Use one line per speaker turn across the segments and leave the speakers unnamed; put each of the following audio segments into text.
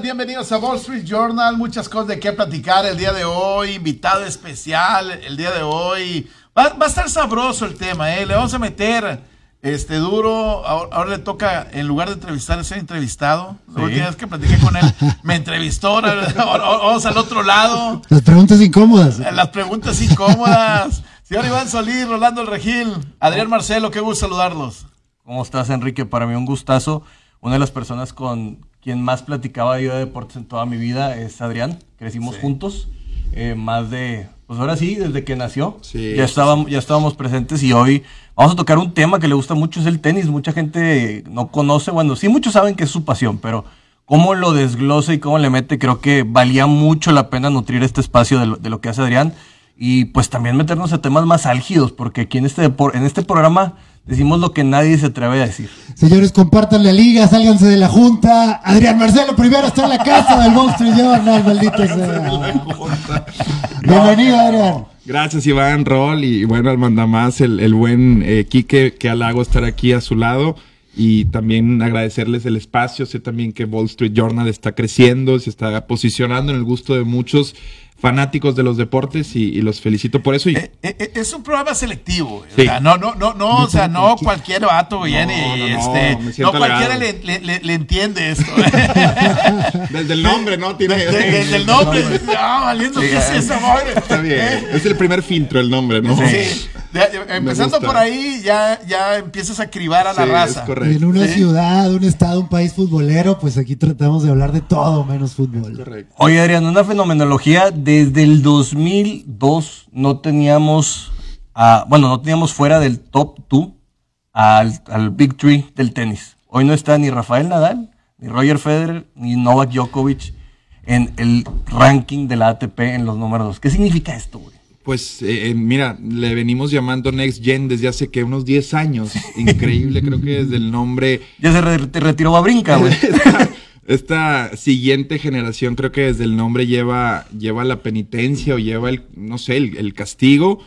Bienvenidos a Wall Street Journal. Muchas cosas de qué platicar el día de hoy. Invitado especial el día de hoy. Va, va a estar sabroso el tema, ¿eh? Le vamos a meter este duro. Ahora, ahora le toca, en lugar de entrevistar, ser entrevistado. La última vez que platiqué con él, me entrevistó. Ahora, ahora vamos al otro lado.
Las preguntas incómodas.
Las preguntas incómodas. Señor Iván Solís, Rolando El Regil, Adrián Marcelo, qué gusto saludarlos.
¿Cómo estás, Enrique? Para mí un gustazo. Una de las personas con quien más platicaba yo de deportes en toda mi vida es Adrián. Crecimos juntos. eh, más de, pues ahora sí, desde que nació.
Sí,
ya, estábamos, ya estábamos presentes y hoy vamos a tocar un tema que le gusta mucho, es el tenis. Mucha gente no conoce, bueno, sí muchos saben que es su pasión, pero cómo lo desglosa y cómo le mete, creo que valía mucho la pena nutrir este espacio de lo, de lo que hace Adrián. Y pues también meternos a temas más álgidos, porque aquí en este, en este programa decimos lo que nadie se atreve a decir.
Señores, compartan la liga, sálganse de la junta. Adrián Marcelo primero está en la casa del Wall Street Journal, maldito sea. Bienvenido, Adrián.
Gracias Iván, Rol y bueno, al mandamás, el, el buen eh, Quique, que halago estar aquí a su lado y también agradecerles el espacio. Sé también que Wall Street Journal está creciendo, se está posicionando en el gusto de muchos fanáticos de los deportes y, y los felicito por eso. Y,
Eh, eh, es un programa selectivo.
Sí.
O sea, no, no, no, no, o sea, no cualquier vato viene
No,
y
no, no,
este, no,
siento
cualquiera le, le- le- le entiende esto.
desde el nombre, ¿no? Tiene,
De- de- Desde el nombre, no, valiendo
Sí,
qué es
eh.
esa madre.
Está bien.
¿Eh?
Es el primer filtro el nombre, ¿no?
Sí. Ya, empezando por ahí, ya, ya empiezas a cribar a la
Sí,
raza.
es correcto.
En una
Sí.
ciudad, un estado, un país futbolero, pues aquí tratamos de hablar de todo menos fútbol.
Correcto.
Oye, Adrián, una fenomenología. Desde el 2002 no teníamos, ah, bueno, no teníamos fuera del top 2 al, al Big Three del tenis. Hoy no está ni Rafael Nadal, ni Roger Federer, ni Novak Djokovic en el ranking de la ATP en los números. ¿Qué significa esto, güey?
Pues eh, eh, mira, le venimos llamando Next Gen desde hace que unos 10 años. Increíble, creo que desde el nombre.
Ya se re- retiró a brinca, güey.
Esta, siguiente generación creo que desde el nombre lleva, lleva la penitencia o lleva el, no sé, el, el castigo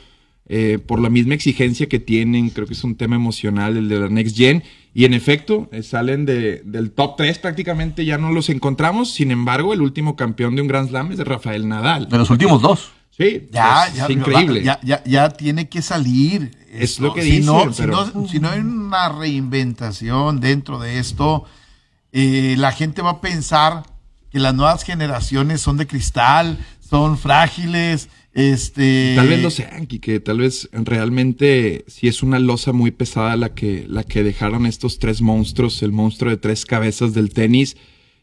eh, por la misma exigencia que tienen. Creo que es un tema emocional el de la Next Gen. Y en efecto, eh, salen de- del top 3 prácticamente, ya no los encontramos. Sin embargo, el último campeón de un Grand Slam es de Rafael Nadal.
De los últimos dos.
Sí,
Ya,
es
ya,
increíble.
Ya, ya, ya tiene que salir.
Es
esto.
lo que
si
dicen,
no, si,
pero-
no, si no hay una reinventación dentro de esto, eh, la gente va a pensar que las nuevas generaciones son de cristal, son frágiles. Este,
Tal vez lo sean, que tal vez realmente sí es una losa muy pesada la que, la que dejaron estos tres monstruos, el monstruo de tres cabezas del tenis.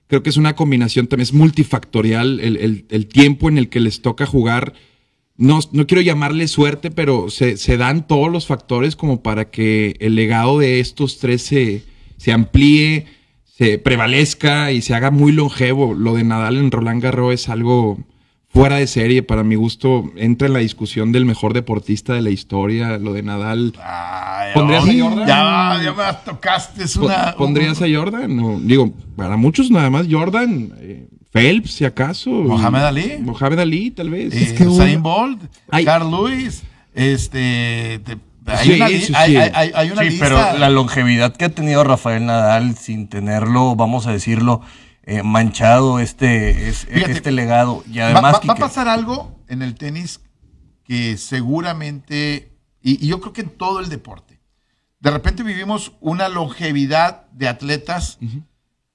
Creo que es una combinación también, es multifactorial el, el- el tiempo en el que les toca jugar. No, no quiero llamarle suerte, pero se, se dan todos los factores como para que el legado de estos tres se, se amplíe, se prevalezca y se haga muy longevo. Lo de Nadal en Roland Garros es algo fuera de serie. Para mi gusto, entra en la discusión del mejor deportista de la historia. Lo de Nadal.
Ay,
¿Pondrías
ay,
a Jordan?
Ya, ya me tocaste. Es
¿Po-
una,
¿Pondrías a Jordan? No, digo, para muchos nada más Jordan. eh, Phelps, si acaso.
Mohamed Ali.
Mohamed Ali, tal vez.
eh,
que
Usain Bolt. Carl Lewis, este, te- hay,
Sí,
una, li-
sí,
hay-
sí.
hay- hay- hay una
Sí,
lista.
pero la longevidad que ha tenido Rafael Nadal sin tenerlo, vamos a decirlo, eh, manchado este, es-
Fíjate,
este legado. Y
Va-
además,
va, va a pasar algo en el tenis que seguramente, y, y yo creo que en todo el deporte, de repente vivimos una longevidad de atletas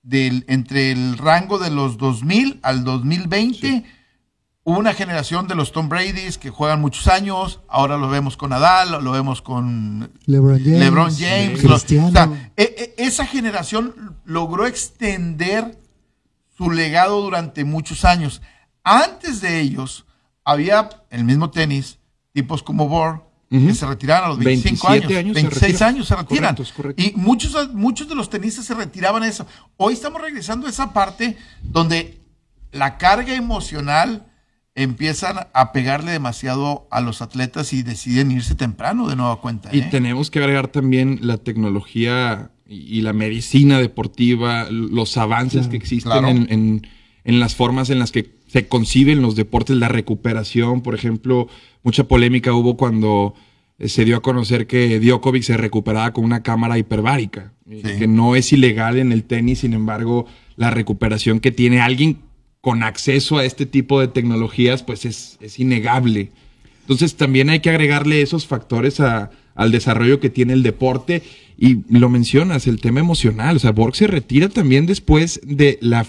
del, entre el rango de los 2000 al 2020. Hubo una generación de los Tom Brady's que juegan muchos años, ahora lo vemos con Nadal, lo vemos con
LeBron James.
LeBron James. lo-
Cristiano.
o sea, e- e- esa generación logró extender su legado durante muchos años. Antes de ellos, había el mismo tenis, tipos como Bohr, que se retiraron a los 25
27
años,
años se
26
retiran.
años se retiran.
Correcto, es correcto.
Y muchos, muchos de los tenistas se retiraban a eso. Hoy estamos regresando a esa parte donde la carga emocional empiezan a pegarle demasiado a los atletas y deciden irse temprano de nueva cuenta.
Y
¿eh?
tenemos que agregar también la tecnología y, y la medicina deportiva, los avances
Claro.
que existen
Claro.
en, en- en las formas en las que se conciben los deportes, la recuperación, por ejemplo, mucha polémica hubo cuando eh, se dio a conocer que Djokovic se recuperaba con una cámara hiperbárica, eh,
Sí.
que no es ilegal en el tenis, sin embargo, la recuperación que tiene alguien con acceso a este tipo de tecnologías, pues es, es innegable. Entonces también hay que agregarle esos factores a- al desarrollo que tiene el deporte y lo mencionas, el tema emocional. O sea, Borg se retira también después de la,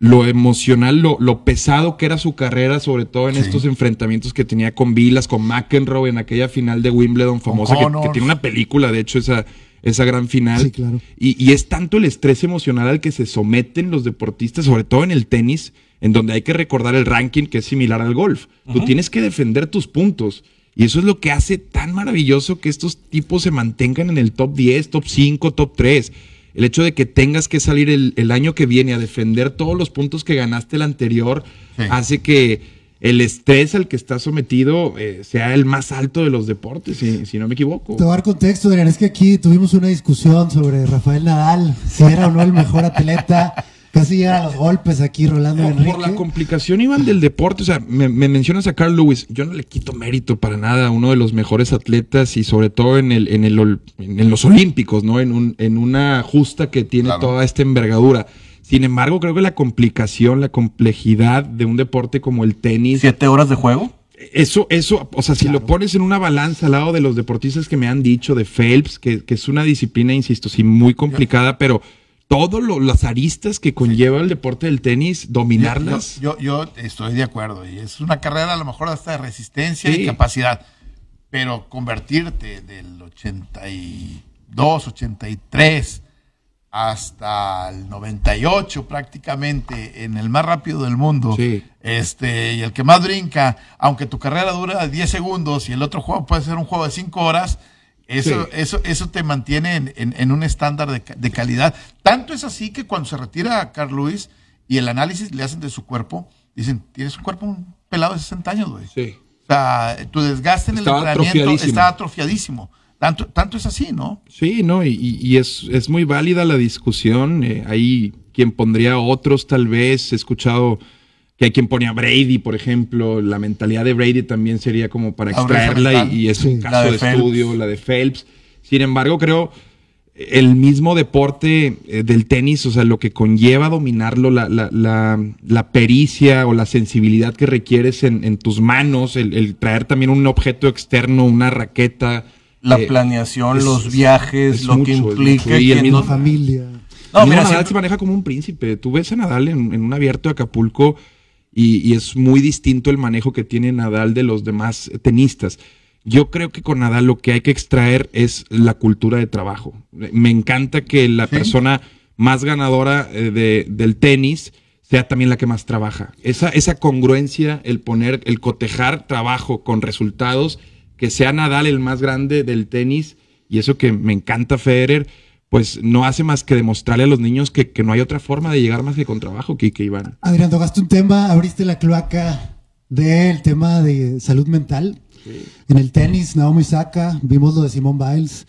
lo emocional, lo, lo pesado que era su carrera, sobre todo en
Sí.
estos enfrentamientos que tenía con Vilas, con McEnroe en aquella final de Wimbledon famosa, que tiene una película, de hecho, esa, esa gran final.
Sí, claro.
Y, y es tanto el estrés emocional al que se someten los deportistas, sobre todo en el tenis, en donde hay que recordar el ranking que es similar al golf. Tú tienes que defender tus puntos. Y eso es lo que hace tan maravilloso que estos tipos se mantengan en el top 10, top 5, top 3. El hecho de que tengas que salir el, el año que viene a defender todos los puntos que ganaste el anterior
Sí.
hace que el estrés al que estás sometido eh, sea el más alto de los deportes, si, si no me equivoco.
Te voy a dar contexto, Adrián. Es que aquí tuvimos una discusión sobre Rafael Nadal, si era o no el mejor atleta. Casi llega a los golpes aquí, Rolando
Por,
Enrique.
por la complicación, Iván, del deporte. O sea, me, me mencionas a Carl Lewis. Yo no le quito mérito para nada. Uno de los mejores atletas y sobre todo en, el, en, el, en los Olímpicos, ¿no? En, un, en una justa que tiene
Claro.
toda esta envergadura. Sin embargo, creo que la complicación, la complejidad de un deporte como el tenis,
Siete horas de juego.
eso, eso, o sea, si lo pones en una balanza al lado de los deportistas que me han dicho de Phelps, que, que es una disciplina, insisto, sí, muy complicada, pero todas las aristas que conlleva el deporte del tenis, dominarlas.
Yo, yo, yo estoy de acuerdo. Y es una carrera a lo mejor hasta de resistencia
Sí.
y capacidad. Pero convertirte del 82, 83 hasta el 98 prácticamente en el más rápido del mundo.
Sí.
Este, y el que más brinca, aunque tu carrera dura 10 segundos y el otro juego puede ser un juego de 5 horas, eso,
Sí.
eso, eso te mantiene en, en- en un estándar de, ca- de calidad. Tanto es así que cuando se retira Carl Lewis y el análisis le hacen de su cuerpo, dicen, tienes un cuerpo un pelado de 60 años, güey.
Sí.
O sea, tu desgaste en el
Estaba
entrenamiento está atrofiadísimo. Tanto, tanto es así, ¿no?
Sí, ¿no? Y, y- es, es muy válida la discusión. eh, hay quien pondría otros, tal vez. He escuchado que hay quien pone a Brady, por ejemplo. La mentalidad de Brady también sería como para extraerla y, y es un caso
de
estudio, la de Phelps. Sin embargo, creo el mismo deporte eh, del tenis, o sea, lo que conlleva dominarlo, la, la, la, la pericia o la sensibilidad que requieres en, en tus manos, el, el traer también un objeto externo, una raqueta.
La
eh,
planeación,
es-
los viajes,
es
lo
mucho,
que implica.
Y el mismo
no-
familia.
No,
No,
mira,
Nadal se maneja como un príncipe. Tú ves a Nadal en, en un abierto de Acapulco y, y es muy distinto el manejo que tiene Nadal de los demás tenistas. Yo creo que con Nadal lo que hay que extraer es la cultura de trabajo. Me encanta que la
Sí.
persona más ganadora eh, de- del tenis sea también la que más trabaja. Esa, esa congruencia, el poner, el cotejar trabajo con resultados, que sea Nadal el más grande del tenis, y eso que me encanta Federer, pues no hace más que demostrarle a los niños que, que no hay otra forma de llegar más que con trabajo, que, que Iván.
Adrián, tocaste un tema, abriste la cloaca del tema de salud mental. En el tenis, Naomi Osaka, vimos lo de Simone Biles.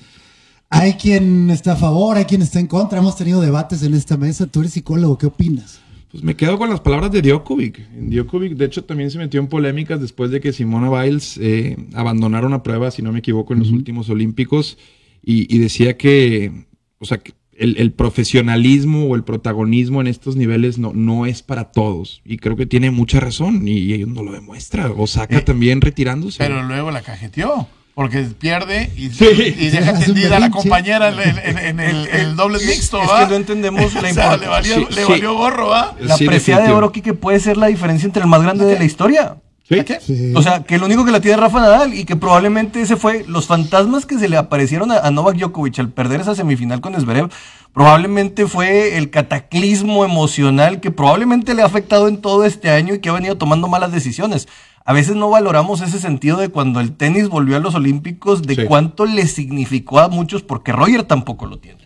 Hay quien está a favor, hay quien está en contra. Hemos tenido debates en esta mesa. Tú eres psicólogo, ¿qué opinas?
Pues me quedo con las palabras de Djokovic. Djokovic, de hecho, también se metió en polémicas después de que Simona Biles eh, abandonara una prueba, si no me equivoco, en los últimos Olímpicos y, y decía que, o sea, que el, el profesionalismo o el protagonismo en estos niveles no, no es para todos. Y creo que tiene mucha razón y, y ellos no lo demuestra. Osaka
Eh,
también retirándose.
Pero luego la cajeteó. Porque pierde y,
Sí.
y deja tendida a la compañera en, en- en el, el doble mixto,
es
¿va?
que no entendemos la
O sea, le
importancia.
valió,
Sí,
le
sí.
valió gorro, ¿va?
La
Sí,
preciada de oro, que puede ser la diferencia entre el más grande de la historia.
¿Sí?
Sí.
O sea, que el único que la tiene es Rafa Nadal y que probablemente ese fue los fantasmas que se le aparecieron a, a Novak Djokovic al perder esa semifinal con Zverev. Probablemente fue el cataclismo emocional que probablemente le ha afectado en todo este año y que ha venido tomando malas decisiones. A veces no valoramos ese sentido de cuando el tenis volvió a los Olímpicos, de
Sí.
cuánto le significó a muchos, porque Roger tampoco lo tiene.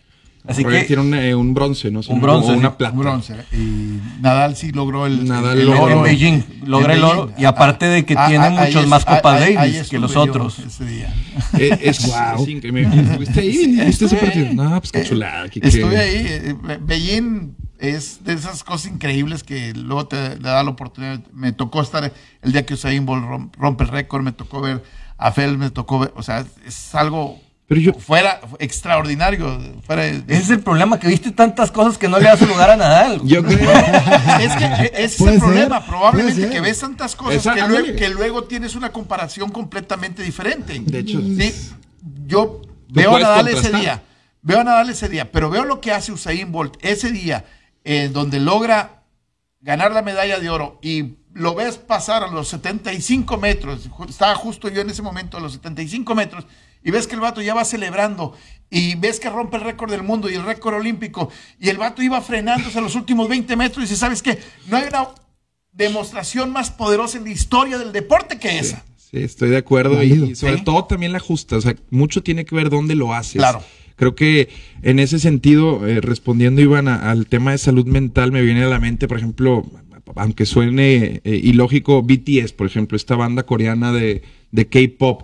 Así
Roger
que
tiene un, eh, un bronce, ¿no?
Un bronce,
O una
sí,
plata.
Un bronce. Y Nadal sí logró el,
Nadal
el
logró
en
oro.
Beijing logra
En
el oro y aparte de que
Ah,
tiene
ah,
muchos
es-
más
ahí- ahí
Davis que los otros.
Ese día.
Eh, es, es increíble. ¿Estuviste ahí? ¿Viste ese
Estuve
partido?
ahí.
No, pues qué
Eh,
chulada. qué-
Estuve
qué-
ahí. eh, Be- Beijing es de esas cosas increíbles que luego te da la oportunidad. Me tocó estar el día que Usain Bolt rom- rompe el récord, me tocó ver a Phelps, me tocó ver, o sea, es algo
Pero yo-
fuera extraordinario. Fuera de-
Ese es el problema, que viste tantas cosas que no le das lugar a Nadal.
Yo creo.
es que e- ese es el
ser,
problema, probablemente que ves tantas cosas que, luego, que luego tienes una comparación completamente diferente.
De hecho.
Sí, yo veo a Nadal ese día, veo a Nadal ese día, pero veo lo que hace Usain Bolt ese día, en donde logra ganar la medalla de oro y lo ves pasar a los 75 metros, estaba justo yo en ese momento a los 75 metros, y ves que el vato ya va celebrando, y ves que rompe el récord del mundo y el récord olímpico, y el vato iba frenándose a los últimos 20 metros y dice, ¿sabes qué? No hay una demostración más poderosa en la historia del deporte que esa.
Sí, estoy de acuerdo. Y sobre
Sí.
todo también la justa. O sea, mucho tiene que ver dónde lo haces.
Claro.
Creo que en ese sentido, eh, respondiendo, Iván, a- al tema de salud mental, me viene a la mente, por ejemplo, aunque suene eh, ilógico, BTS, por ejemplo, esta banda coreana de, de K-pop.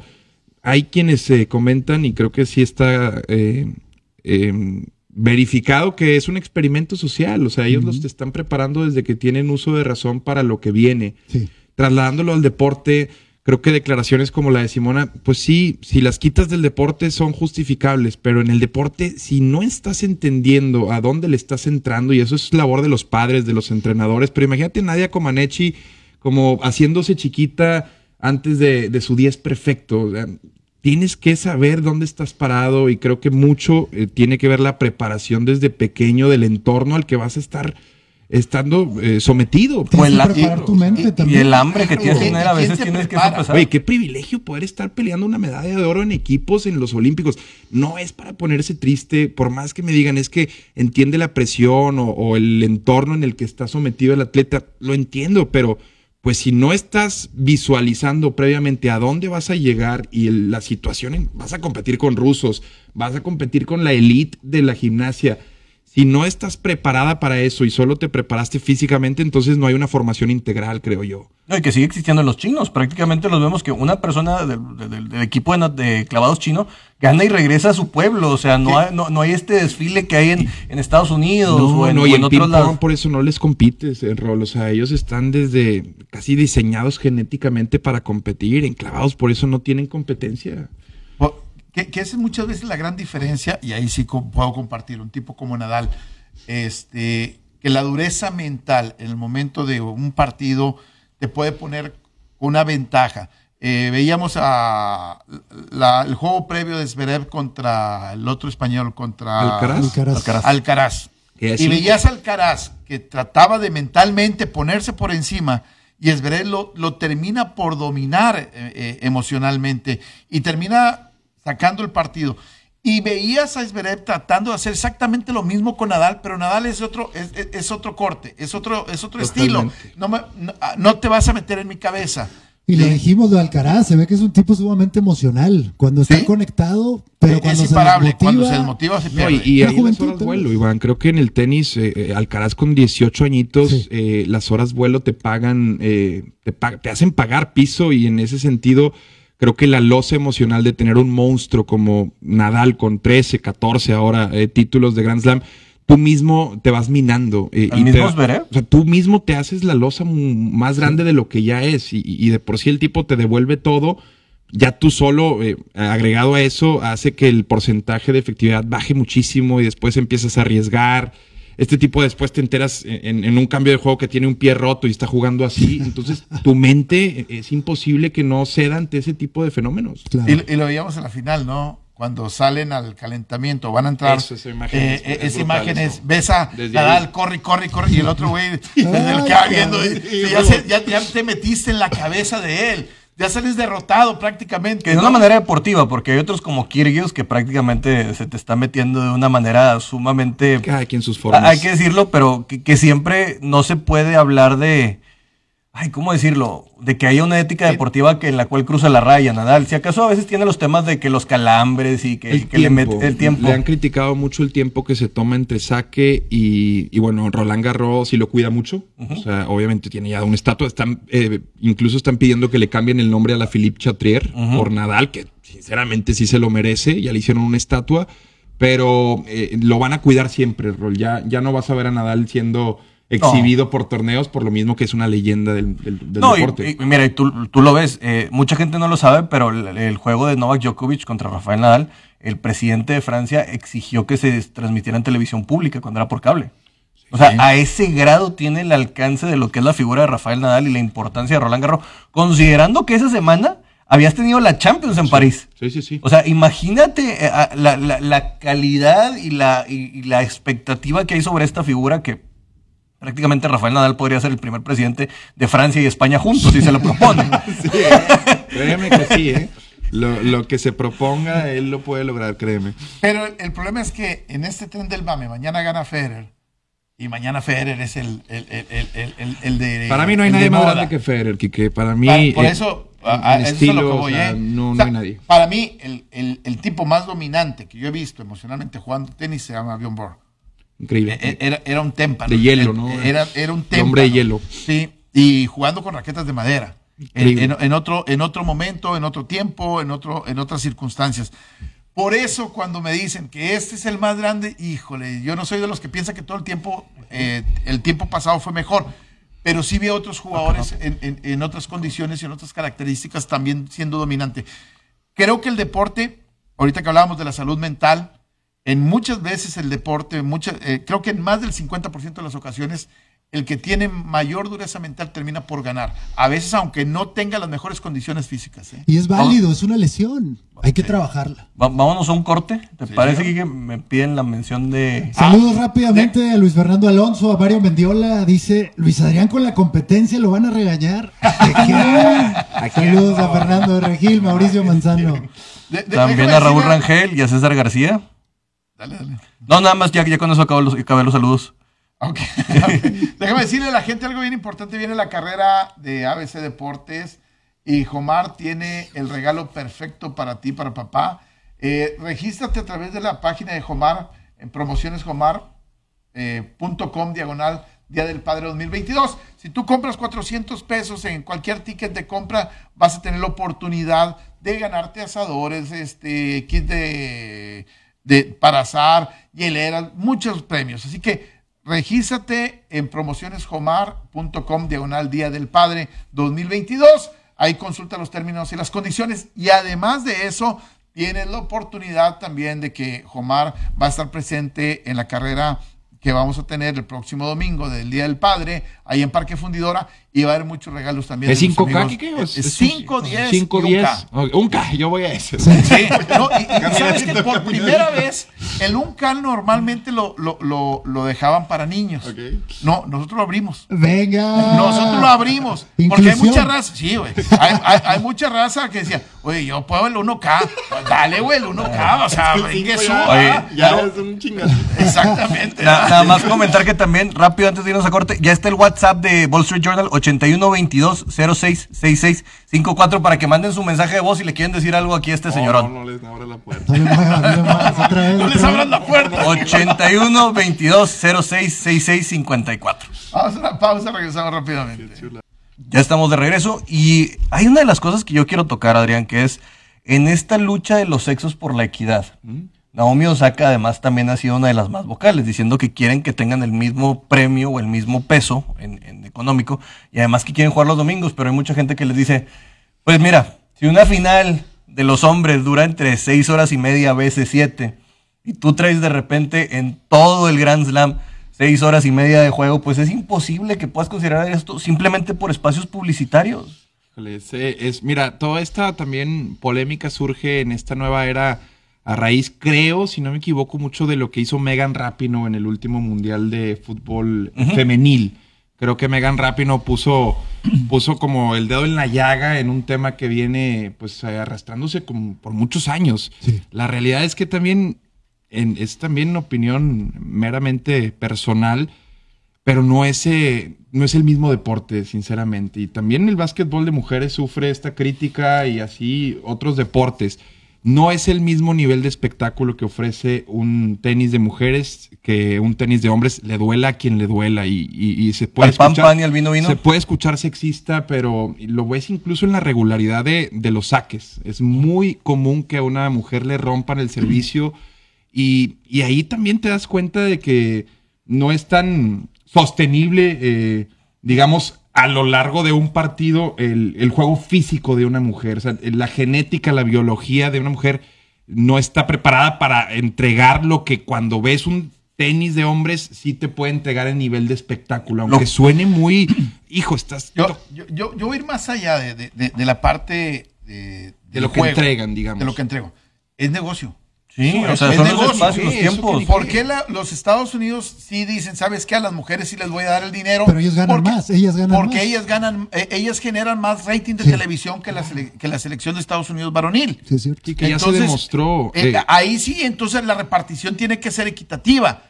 Hay quienes se comentan, y creo que sí está eh, eh, verificado, que es un experimento social. O sea, ellos los están preparando desde que tienen uso de razón para lo que viene
Sí.
trasladándolo al deporte, creo que declaraciones como la de Simona, pues sí, si las quitas del deporte son justificables, pero en el deporte, si no estás entendiendo a dónde le estás entrando, y eso es labor de los padres, de los entrenadores, pero imagínate Nadia Comaneci como haciéndose chiquita antes de, de su 10 perfecto. o sea, tienes que saber dónde estás parado y creo que mucho eh, tiene que ver la preparación desde pequeño del entorno al que vas a estar estando eh, sometido.
Que
la-
preparar tu mente
Y
también.
el hambre que tienes que
¿Quién-
tener, a veces tienes que sopesar.
Oye, qué privilegio poder estar peleando una medalla de oro en equipos en los Olímpicos. No es para ponerse triste, por más que me digan, es que entiende la presión o, o el entorno en el que está sometido el atleta. Lo entiendo, pero pues si no estás visualizando previamente a dónde vas a llegar y la situación, vas a competir con rusos, vas a competir con la elite de la gimnasia. Si no estás preparada para eso y solo te preparaste físicamente, entonces no hay una formación integral, creo yo.
No, y que sigue existiendo en los chinos. Prácticamente los vemos que una persona del, del- del equipo de, clavados chino gana y regresa a su pueblo. O sea, no hay, no, no hay este desfile que hay en, en Estados Unidos
No,
o en,
no,
o
y
en
el
otros lados.
por eso no les compites el rol. O sea, ellos están desde casi diseñados genéticamente para competir. Enclavados, por eso no tienen competencia.
Que, que esa es muchas veces la gran diferencia, y ahí sí co- puedo compartir, un tipo como Nadal, este, que la dureza mental en el momento de un partido te puede poner una ventaja. Eh, veíamos a la- el juego previo de Zverev contra el otro español, contra
Alcaraz.
Alcaraz.
Alcaraz.
Alcaraz.
Que
Y veías a Alcaraz que trataba de mentalmente ponerse por encima y Zverev lo, lo termina por dominar eh, eh, emocionalmente y termina sacando el partido. Y veías a Zverev tratando de hacer exactamente lo mismo con Nadal, pero Nadal es otro, es, es- es otro corte, es otro, es otro estilo. No, me- no, ah, no te vas a meter en mi cabeza.
Y
Sí.
dijimos de Alcaraz, se ve que es un tipo sumamente emocional. Cuando está
Sí.
conectado, pero
es
cuando
imparable.
se
Cuando se
desmotiva,
se
No,
pierde.
y, y ahí las horas
también.
vuelo, Iván. Creo que en el tenis, eh, eh, Alcaraz con 18 añitos,
Sí.
eh, las horas vuelo te pagan, eh, te, pa- te hacen pagar piso y en ese sentido creo que la losa emocional de tener un monstruo como Nadal con 13, 14 ahora eh, títulos de Grand Slam, tú mismo te vas minando. eh,
¿El
y
mismo
te-
Zverev?
O sea, tú mismo te haces la losa más grande de lo que ya es y, y de por sí el tipo te devuelve todo. Ya tú solo, eh, agregado a eso, hace que el porcentaje de efectividad baje muchísimo y después empiezas a arriesgar. Este tipo después te enteras en, en un cambio de juego que tiene un pie roto y está jugando así. Entonces, tu mente es imposible que no ceda ante ese tipo de fenómenos.
Claro.
Y, y lo veíamos en la final, ¿no? Cuando salen al calentamiento, van a entrar.
Eso, esa imagen
eh,
es-
eh,
es
esa
brutal
imagen es, ves a Nadal,
ahí.
corre, corre, corre, y el otro güey desde el que va viendo, y- y ya, se- ya- ya te metiste en la cabeza de él. Ya sales derrotado prácticamente.
Que de
¿no?
una manera deportiva, porque hay otros como Kyrgios que prácticamente se te está metiendo de una manera sumamente
Cada quien sus formas.
Hay que decirlo, pero que, que siempre no se puede hablar de. Ay, ¿cómo decirlo? De que haya una ética deportiva que en la cual cruza la raya, Nadal. Si acaso a veces tiene los temas de que los calambres y que,
el
que le mete el tiempo.
Le han criticado mucho el tiempo que se toma entre saque y, y bueno, Roland Garros sí lo cuida mucho. O sea, obviamente tiene ya una estatua. Están, eh, incluso están pidiendo que le cambien el nombre a la Philippe Chatrier por Nadal, que sinceramente sí se lo merece. Ya le hicieron una estatua, pero eh, lo van a cuidar siempre, Rol. Ya, ya no vas a ver a Nadal siendo exhibido por torneos por lo mismo que es una leyenda del, del- del
No,
deporte.
y mira, y tú, tú lo ves, eh, mucha gente no lo sabe, pero el, el juego de Novak Djokovic contra Rafael Nadal, el presidente de Francia exigió que se transmitiera en televisión pública cuando era por cable. O sea, a ese grado tiene el alcance de lo que es la figura de Rafael Nadal y la importancia de Roland Garros, considerando que esa semana habías tenido la Champions en París.
sí, sí, sí.
O sea, imagínate eh, la, la- la calidad y la, y- y la expectativa que hay sobre esta figura que prácticamente Rafael Nadal podría ser el primer presidente de Francia y España juntos si se lo propone.
Sí, ¿eh? Créeme que sí, ¿eh? Lo, lo que se proponga, él lo puede lograr, créeme.
Pero el, el problema es que en este tren del mame, mañana gana Federer. Y mañana Federer es el, el, el, el, el- el- el de.
Para mí no hay nadie más
moda.
grande que Federer, que para mí...
Para- por eso,
en
a- a- eso es a lo
estilo, o sea,
¿eh?
no,
O
no
sea,
hay nadie.
Para mí, el, el- el tipo más dominante que yo he visto emocionalmente jugando tenis se llama Bjorn Borg.
Increíble.
E- Era, era un témpano.
De hielo,
El-
¿no?
Era, era un témpano.
hombre de hielo.
Sí, y jugando con raquetas de madera. En,
Increíble.
en- en otro, en otro momento, en otro tiempo, en, otro, en otras circunstancias. Por eso cuando me dicen que este es el más grande, híjole, yo no soy de los que piensa que todo el tiempo, eh, el tiempo pasado fue mejor, pero sí vi a otros jugadores en, en- en otras condiciones y en otras características también siendo dominante. Creo que el deporte, ahorita que hablábamos de la salud mental, en muchas veces el deporte, muchas, eh, creo que en más del 50% de las ocasiones, el que tiene mayor dureza mental termina por ganar. A veces, aunque no tenga las mejores condiciones físicas. ¿eh?
Y es válido, es una lesión. Hay que trabajarla.
Va- vámonos a un corte. ¿Te
Sí,
parece
señor.
que me piden la mención de...
Saludos rápidamente a Luis Fernando Alonso, a Mario Mendiola. Dice, Luis Adrián con la competencia lo van a regañar. ¿De qué? Saludos a Fernando Regil, Mauricio Manzano.
De- de-
También a Raúl Rangel y a César García.
Dale, dale.
No, nada más, ya, ya con eso acabo los, acabé los saludos.
Ok. Déjame decirle a la gente algo bien importante. Viene la carrera de ABC Deportes y Jomar tiene el regalo perfecto para ti, para papá. Eh, regístrate a través de la página de Jomar en promocionesjomar.com diagonal Día del Padre 2022. Si tú compras 400 pesos en cualquier ticket de compra, vas a tener la oportunidad de ganarte asadores, este, kit de, de para asar, hieleras, muchos premios. Así que regístrate en promocionesjomar.com diagonal Día del Padre 2022. Ahí consulta los términos y las condiciones. Y además de eso, tienes la oportunidad también de que Jomar va a estar presente en la carrera que vamos a tener el próximo domingo del Día del Padre, ahí en Parque Fundidora, y va a haber muchos regalos también.
¿Es
de los
5K,
amigos.
Kike? o
Es 5, 10
5,
y un
10.
K.
Ok, Un K, yo voy a ese.
Sí, no, y, y sabes que por primera vez el Uncal normalmente lo, lo, lo, lo dejaban para niños. No, nosotros lo abrimos.
Venga.
Nosotros lo abrimos. Porque hay mucha raza. Sí, güey. Hay, hay- hay mucha raza que decía, oye, yo puedo el 1K. Pues dale, güey, el 1K. O sea, venga, suba.
Oye,
Ya es un chingazo.
Exactamente.
Na- nada más comentar que también, rápido antes de irnos a corte, ya está el WhatsApp de Wall Street Journal 8122066654 para que manden su mensaje de voz si le quieren decir algo aquí a este
No,
señorón.
no les abra la puerta.
No no.
No les abran la puerta.
8122066654.
Vamos a una pausa, regresamos rápidamente.
Ya estamos de regreso y hay una de las cosas que yo quiero tocar, Adrián, que es en esta lucha de los sexos por la equidad. Naomi Osaka además también ha sido una de las más vocales, diciendo que quieren que tengan el mismo premio o el mismo peso en, económico y además que quieren jugar los domingos, pero hay mucha gente que les dice, pues mira, si una final de los hombres dura entre seis horas y media, veces siete, y tú traes de repente en todo el Grand Slam seis horas y media de juego, pues es imposible que puedas considerar esto simplemente por espacios publicitarios.
Híjole, ese es, mira, toda esta también polémica surge en esta nueva era a raíz, creo, si no me equivoco, mucho de lo que hizo Megan Rapino en el último mundial de fútbol femenil. Creo que Megan Rapino puso, puso como el dedo en la llaga en un tema que viene pues eh, arrastrándose como por muchos años.
Sí.
La realidad es que también, en- es también una opinión meramente personal, pero no es, eh, no es el mismo deporte, sinceramente. Y también el básquetbol de mujeres sufre esta crítica y así otros deportes. No es el mismo nivel de espectáculo que ofrece un tenis de mujeres que un tenis de hombres. Le duela a quien le duela y, y- y se puede
Al pan,
escuchar,
pan y al vino, vino.
Se puede escuchar sexista, pero lo ves incluso en la regularidad de, de los saques. Es muy común que a una mujer le rompan el servicio y, y ahí también te das cuenta de que no es tan sostenible, eh, digamos, a lo largo de un partido el, el juego físico de una mujer. O sea, la genética, la biología de una mujer no está preparada para entregar lo que cuando ves un tenis de hombres sí te puede entregar el nivel de espectáculo. Aunque suene muy, hijo, estás...
Yo, yo, yo, yo voy a ir más allá de, de- de- de la parte de,
De lo que entregan, digamos.
De lo que entrego. Es negocio.
Sí, o sea,
es
son los
negocio.
espacios, los
Sí, eso
tiempos.
¿Por qué la- los Estados Unidos sí dicen, sabes qué, a las mujeres sí les voy a dar el dinero?
Pero ellos ganan
Porque-
más, ellas ganan
Porque
más.
ellas ganan, eh, ellas generan más rating de
Sí.
televisión que la, que la selección de Estados Unidos varonil.
Sí, es cierto.
Sí, que ya se demostró.
eh,
eh,
ahí sí, entonces la repartición tiene que ser equitativa.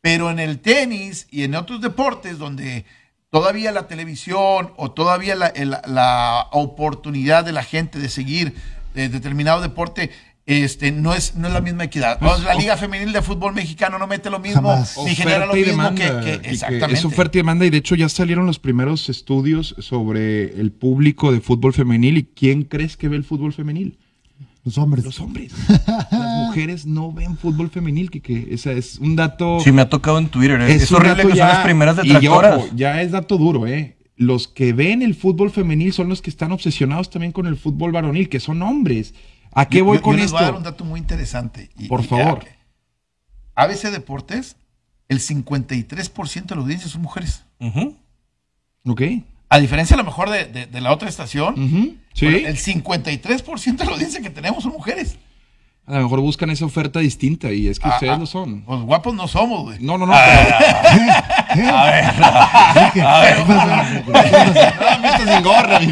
Pero en el tenis y en otros deportes donde todavía la televisión o todavía la, la oportunidad de la gente de seguir eh, determinado deporte este, no, es, no es la misma equidad.
Pues,
la Liga Femenil de Fútbol Mexicano no mete lo mismo,
Jamás.
ni genera lo mismo que,
demanda,
que-
y que
exactamente.
es oferta y demanda y de hecho ya salieron los primeros estudios sobre el público de fútbol femenil y quién crees que ve el fútbol femenil.
Los hombres.
Los hombres. Las mujeres no ven fútbol femenil, que, que ese es un dato.
Sí, me ha tocado en Twitter. Es, es
un
horrible
dato
que son las primeras
y ya,
detractoras.
ojo, ya es dato duro, ¿eh? Los que ven el fútbol femenil son los que están obsesionados también con el fútbol varonil, que son hombres. ¿A qué voy
yo-
con
yo les
esto?
voy a dar un dato muy interesante. Y-
Por
y-
favor.
ABC Deportes, el 53% de la audiencia son mujeres.
Ujú.
Ok.
A diferencia a lo mejor de, de- de la otra estación,
Ujú, Sí.
bueno, el 53% de la audiencia que tenemos son mujeres.
A lo mejor buscan esa oferta distinta y es que
Ah,
ustedes
ah,
lo son.
Pues guapos no somos, güey.
No, no, no.
¿Qué? Dije, ¿qué pasó? ¿Qué pasó?
sin gorra, mi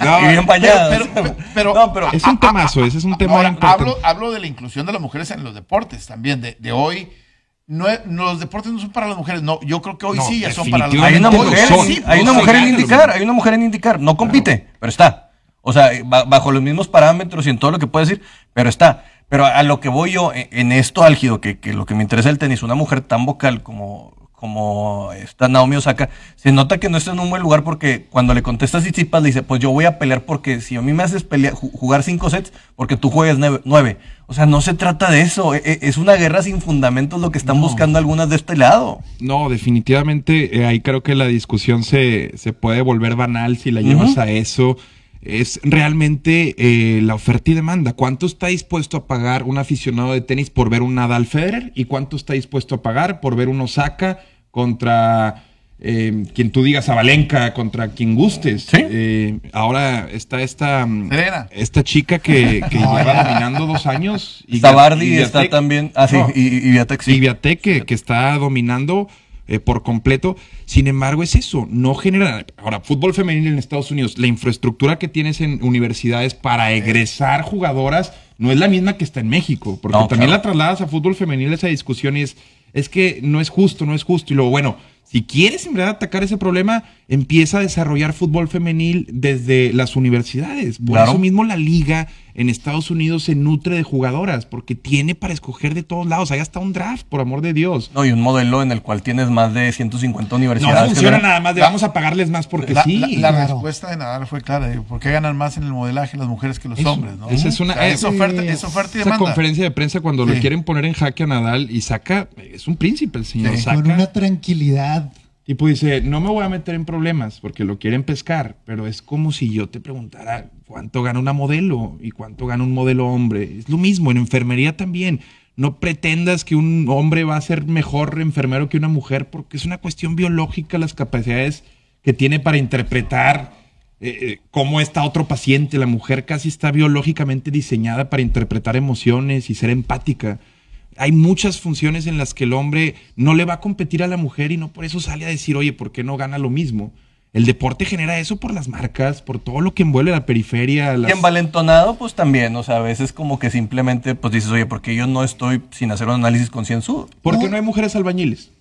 No,
y bien bañadas.
Pero, pero- pero-
no, pero
Es un temazo, ese es un tema
Ahora,
importante.
hablo, hablo de la inclusión de las mujeres en los deportes también. De, de hoy, no, los deportes no son para las mujeres. No, yo creo que hoy
No,
sí ya son para las
hay
definitivamente
una
mujeres.
mujer,
son,
Sí,
hay una mujer en indicar, hay una mujer en indicar. No compite, pero está. O sea, ba- bajo los mismos parámetros y en todo lo que puede decir, pero está. Pero a lo que voy yo, en, en esto álgido, que, que lo que me interesa del tenis, una mujer tan vocal como, como esta Naomi Osaka, se nota que no está en un buen lugar porque cuando le contesta a Tsitsipas le dice, pues yo voy a pelear porque si a mí me haces pelear, ju- jugar cinco sets, porque tú juegues nueve, nueve. O sea, no se trata de eso. e- e- Es una guerra sin fundamentos lo que están buscando algunas de este lado.
No, definitivamente eh, ahí creo que la discusión se, se puede volver banal si la llevas a eso. Es realmente eh, la oferta y demanda. ¿Cuánto está dispuesto a pagar un aficionado de tenis por ver un Nadal Federer? ¿Y cuánto está dispuesto a pagar por ver un Osaka contra eh, quien tú digas, Zabalenka, contra quien gustes?
Sí.
Eh, ahora está esta, mm,
Serena.
esta chica que, que lleva dominando dos años.
Está Bardi,
y
está también. Ah, sí,
No,
y, y Viatek sí.
y Viatek, que, que está dominando eh, por completo. Sin embargo, es eso, no genera. Ahora, fútbol femenil en Estados Unidos, la infraestructura que tienes en universidades para egresar jugadoras no es la misma que está en México, porque
No,
también
claro.
la trasladas a fútbol femenil esa discusión y es, es que no es justo, no es justo. Y luego, bueno, si quieres en verdad atacar ese problema, empieza a desarrollar fútbol femenil desde las universidades. Por
Claro.
eso mismo la liga en Estados Unidos se nutre de jugadoras, porque tiene para escoger de todos lados. Hay hasta un draft, por amor de Dios.
No, y un modelo en el cual tienes más de 150
No
universidades. que
funciona nada más de vamos a pagarles más porque
La,
sí.
la- la
claro.
respuesta de Nadal fue clara. ¿Por qué ganan más en el modelaje las mujeres que los
Eso-
hombres? ¿no?
esa es una-
O sea, es oferta, es oferta y
Esa conferencia de prensa cuando le
Sí.
quieren poner en jaque a Nadal y saca, es un príncipe el señor.
Sí.
Saca,
Con una tranquilidad.
Tipo dice, no me voy a meter en problemas porque lo quieren pescar, pero es como si yo te preguntara cuánto gana una modelo y cuánto gana un modelo hombre. Es lo mismo, en enfermería también. No pretendas que un hombre va a ser mejor enfermero que una mujer porque es una cuestión biológica las capacidades que tiene para interpretar eh, eh, cómo está otro paciente. La mujer casi está biológicamente diseñada para interpretar emociones y ser empática hay muchas funciones en las que el hombre no le va a competir a la mujer y no por eso sale a decir, oye, ¿por qué no gana lo mismo? El deporte genera eso por las marcas, por todo lo que envuelve la periferia.
Y
las-
envalentonado, pues también, o sea, a veces como que simplemente, pues dices, oye, porque yo no estoy sin hacer un análisis concienzudo.
¿Por qué no hay mujeres albañiles?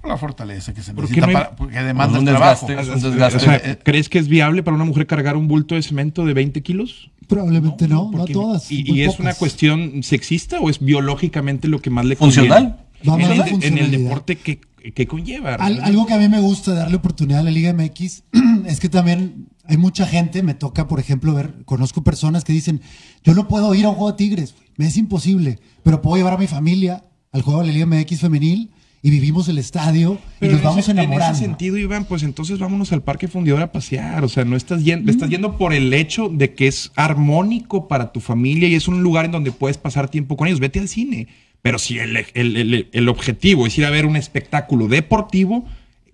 Por la fortaleza que se
¿Por
necesita,
qué no hay-
para- porque demanda
un
trabajo.
desgaste. Es un
O
desgaste.
sea, ¿crees que es viable para una mujer cargar un bulto de cemento de 20 kilos?
Probablemente no, no,
Porque-
todas.
¿Y, es
pocas.
una cuestión sexista o es biológicamente lo que más le
Funcional.
Conviene?
más
En, el- en el
funcionalidad.
deporte, ¿qué, qué conlleva?
Al- algo que a mí me gusta darle oportunidad a la Liga MX es que también hay mucha gente, me toca, por ejemplo, ver, conozco personas que dicen, yo no puedo ir a un juego de Tigres, me es imposible, pero puedo llevar a mi familia al juego de la Liga MX femenil y vivimos el estadio
Pero
y nos
en
vamos
ese-
enamorando.
En ese sentido, Iván, pues entonces vámonos al Parque Fundidor a pasear. O sea, no estás yendo, estás yendo por el hecho de que es armónico para tu familia y es un lugar en donde puedes pasar tiempo con ellos. Vete al cine. Pero si el, el- el- el objetivo es ir a ver un espectáculo deportivo,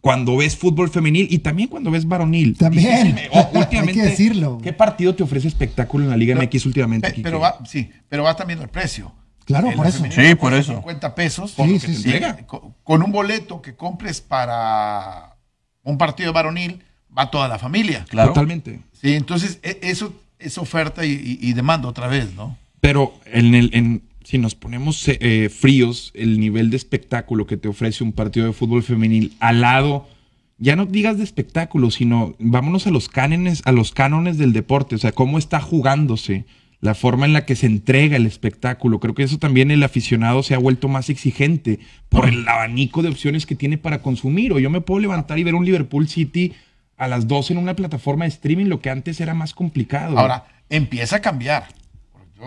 cuando ves fútbol femenil y también cuando ves varonil.
También.
O,
Hay que decirlo.
¿Qué partido te ofrece espectáculo en la Liga
Pero-
MX últimamente?
Pe-
Quique?
pero va, sí, pero va también el precio.
Claro, por eso.
Sí, por eso.
50 pesos.
Sí, sí,
te
sí.
Con, un boleto que compres para un partido varonil, va toda la familia.
Claro.
Totalmente.
Sí, entonces e- eso es oferta y, y- y demanda otra vez, ¿no?
Pero en el, en, si nos ponemos eh, eh, fríos, el nivel de espectáculo que te ofrece un partido de fútbol femenil al lado, ya no digas de espectáculo, sino vámonos a los cánones, a los cánones del deporte, o sea, cómo está jugándose, la forma en la que se entrega el espectáculo. Creo que eso también el aficionado se ha vuelto más exigente por el abanico de opciones que tiene para consumir. O yo me puedo levantar y ver un Liverpool City a las 12 en una plataforma de streaming, lo que antes era más complicado.
Ahora, empieza a cambiar.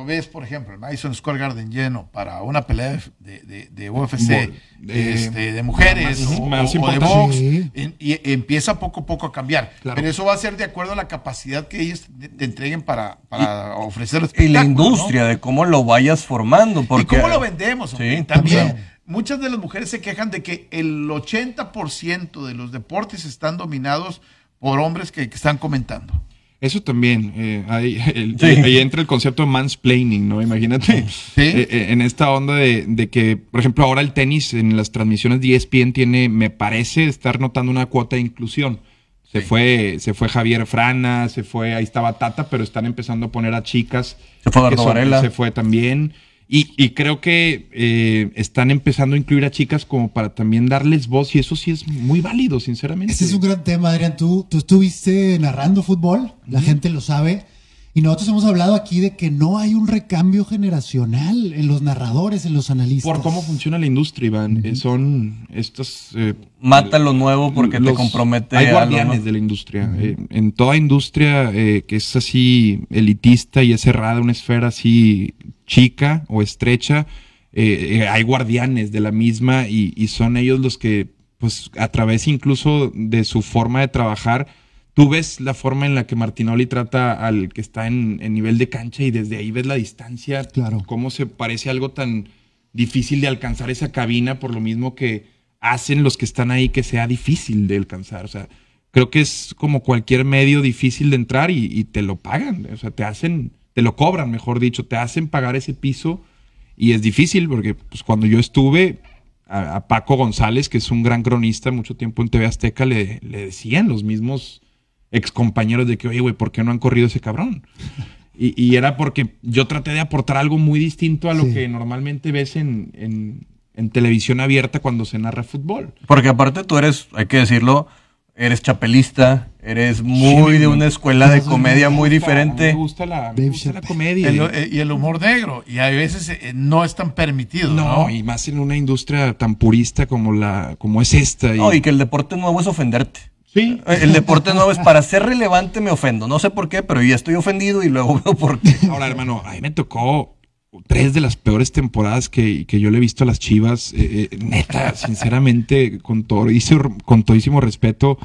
Ves, por ejemplo, el Madison Square Garden lleno para una pelea de, de- de UFC,
de-
este, de mujeres
más-
o,
más
o- o de box,
Sí.
en- y empieza poco a poco a cambiar.
Claro.
Pero eso va a ser de acuerdo a la capacidad que ellos te, entreguen para, para ofrecer el
Y la industria, de cómo lo vayas formando. Porque,
¿Y cómo lo vendemos? hombre?
Sí,
también.
también.
Muchas de las mujeres se quejan de que el 80% de los deportes están dominados por hombres que, que están comentando.
Eso también, eh, ahí, el-
Sí.
ahí entra el concepto de mansplaining, ¿no? Imagínate,
Sí.
eh, eh, en esta onda de, de que, por ejemplo, ahora el tenis en las transmisiones de ESPN tiene, me parece, estar notando una cuota de inclusión. Se, fue, se fue Javier Frana, se fue, ahí estaba Tata, pero están empezando a poner a chicas.
Se fue Eduardo Varela.
Se fue también. Y, y creo que eh, están empezando a incluir a chicas como para también darles voz y eso sí es muy válido, sinceramente.
Ese es un gran tema, Adrián. Tú, tú estuviste narrando fútbol, la gente lo sabe. Y nosotros hemos hablado aquí de que no hay un recambio generacional en los narradores, en los analistas.
Por cómo funciona la industria, Iván. Eh, son estos... eh,
Mata lo nuevo porque te compromete.
Hay
a lo
guardianes
no-
de la industria. Eh, en toda industria eh, que es así elitista y es cerrada, una esfera así chica o estrecha, eh, eh, hay guardianes de la misma y, y son ellos los que, pues a través incluso de su forma de trabajar, tú ves la forma en la que Martinoli trata al que está en, en nivel de cancha y desde ahí ves la distancia,
Claro.
cómo se parece algo tan difícil de alcanzar esa cabina por lo mismo que hacen los que están ahí que sea difícil de alcanzar. O sea, creo que es como cualquier medio difícil de entrar y, y te lo pagan. O sea, te hacen, te lo cobran, mejor dicho, te hacen pagar ese piso y es difícil porque pues, cuando yo estuve a, a Paco González, que es un gran cronista, mucho tiempo en TV Azteca, le, le decían los mismos excompañeros de que, oye, güey, ¿por qué no han corrido ese cabrón? Y, y era porque yo traté de aportar algo muy distinto a lo
Sí.
que normalmente ves en, en- en televisión abierta cuando se narra fútbol.
Porque aparte tú eres, hay que decirlo, eres chapelista, eres muy
Sí,
de
me-
una escuela de
me
comedia muy
Me
diferente.
gusta la, me gusta la comedia.
El- eh, y el humor negro. Y a veces eh, no es tan permitido. No,
no, y más en una industria tan purista como la como es esta. Y,
No, y que el deporte nuevo es ofenderte.
Sí,
El deporte nuevo es para ser relevante me ofendo. No sé por qué, pero ya estoy ofendido y luego veo por qué.
Ahora, hermano, a mí me tocó tres de las peores temporadas que, que yo le he visto a las Chivas. Eh, eh, neta, sinceramente, con, todo, con todísimo respeto,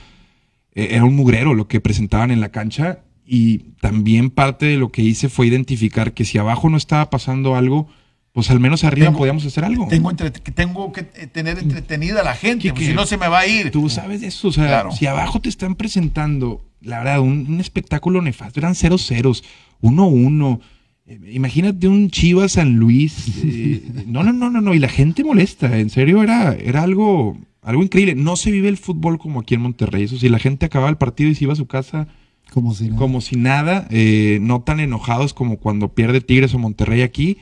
eh, era un mugrero lo que presentaban en la cancha. Y también parte de lo que hice fue identificar que si abajo no estaba pasando algo, pues al menos arriba
Tengo-
podíamos hacer algo.
Tengo, entre- que tengo que tener entretenida a la gente,
Quique,
porque si no se me va a ir.
Tú sabes de eso, o sea,
Claro.
si abajo te están presentando, la verdad, un, un espectáculo nefasto, eran cero ceros, uno uno. Eh, Imagínate un Chivas San Luis. eh, no, no, no, no, no. Y la gente molesta. En serio, era, era algo, algo increíble. No se vive el fútbol como aquí en Monterrey. Eso sí, la gente acababa el partido y se iba a su casa
Como si no.
como si nada, eh, no tan enojados como cuando pierde Tigres o Monterrey aquí.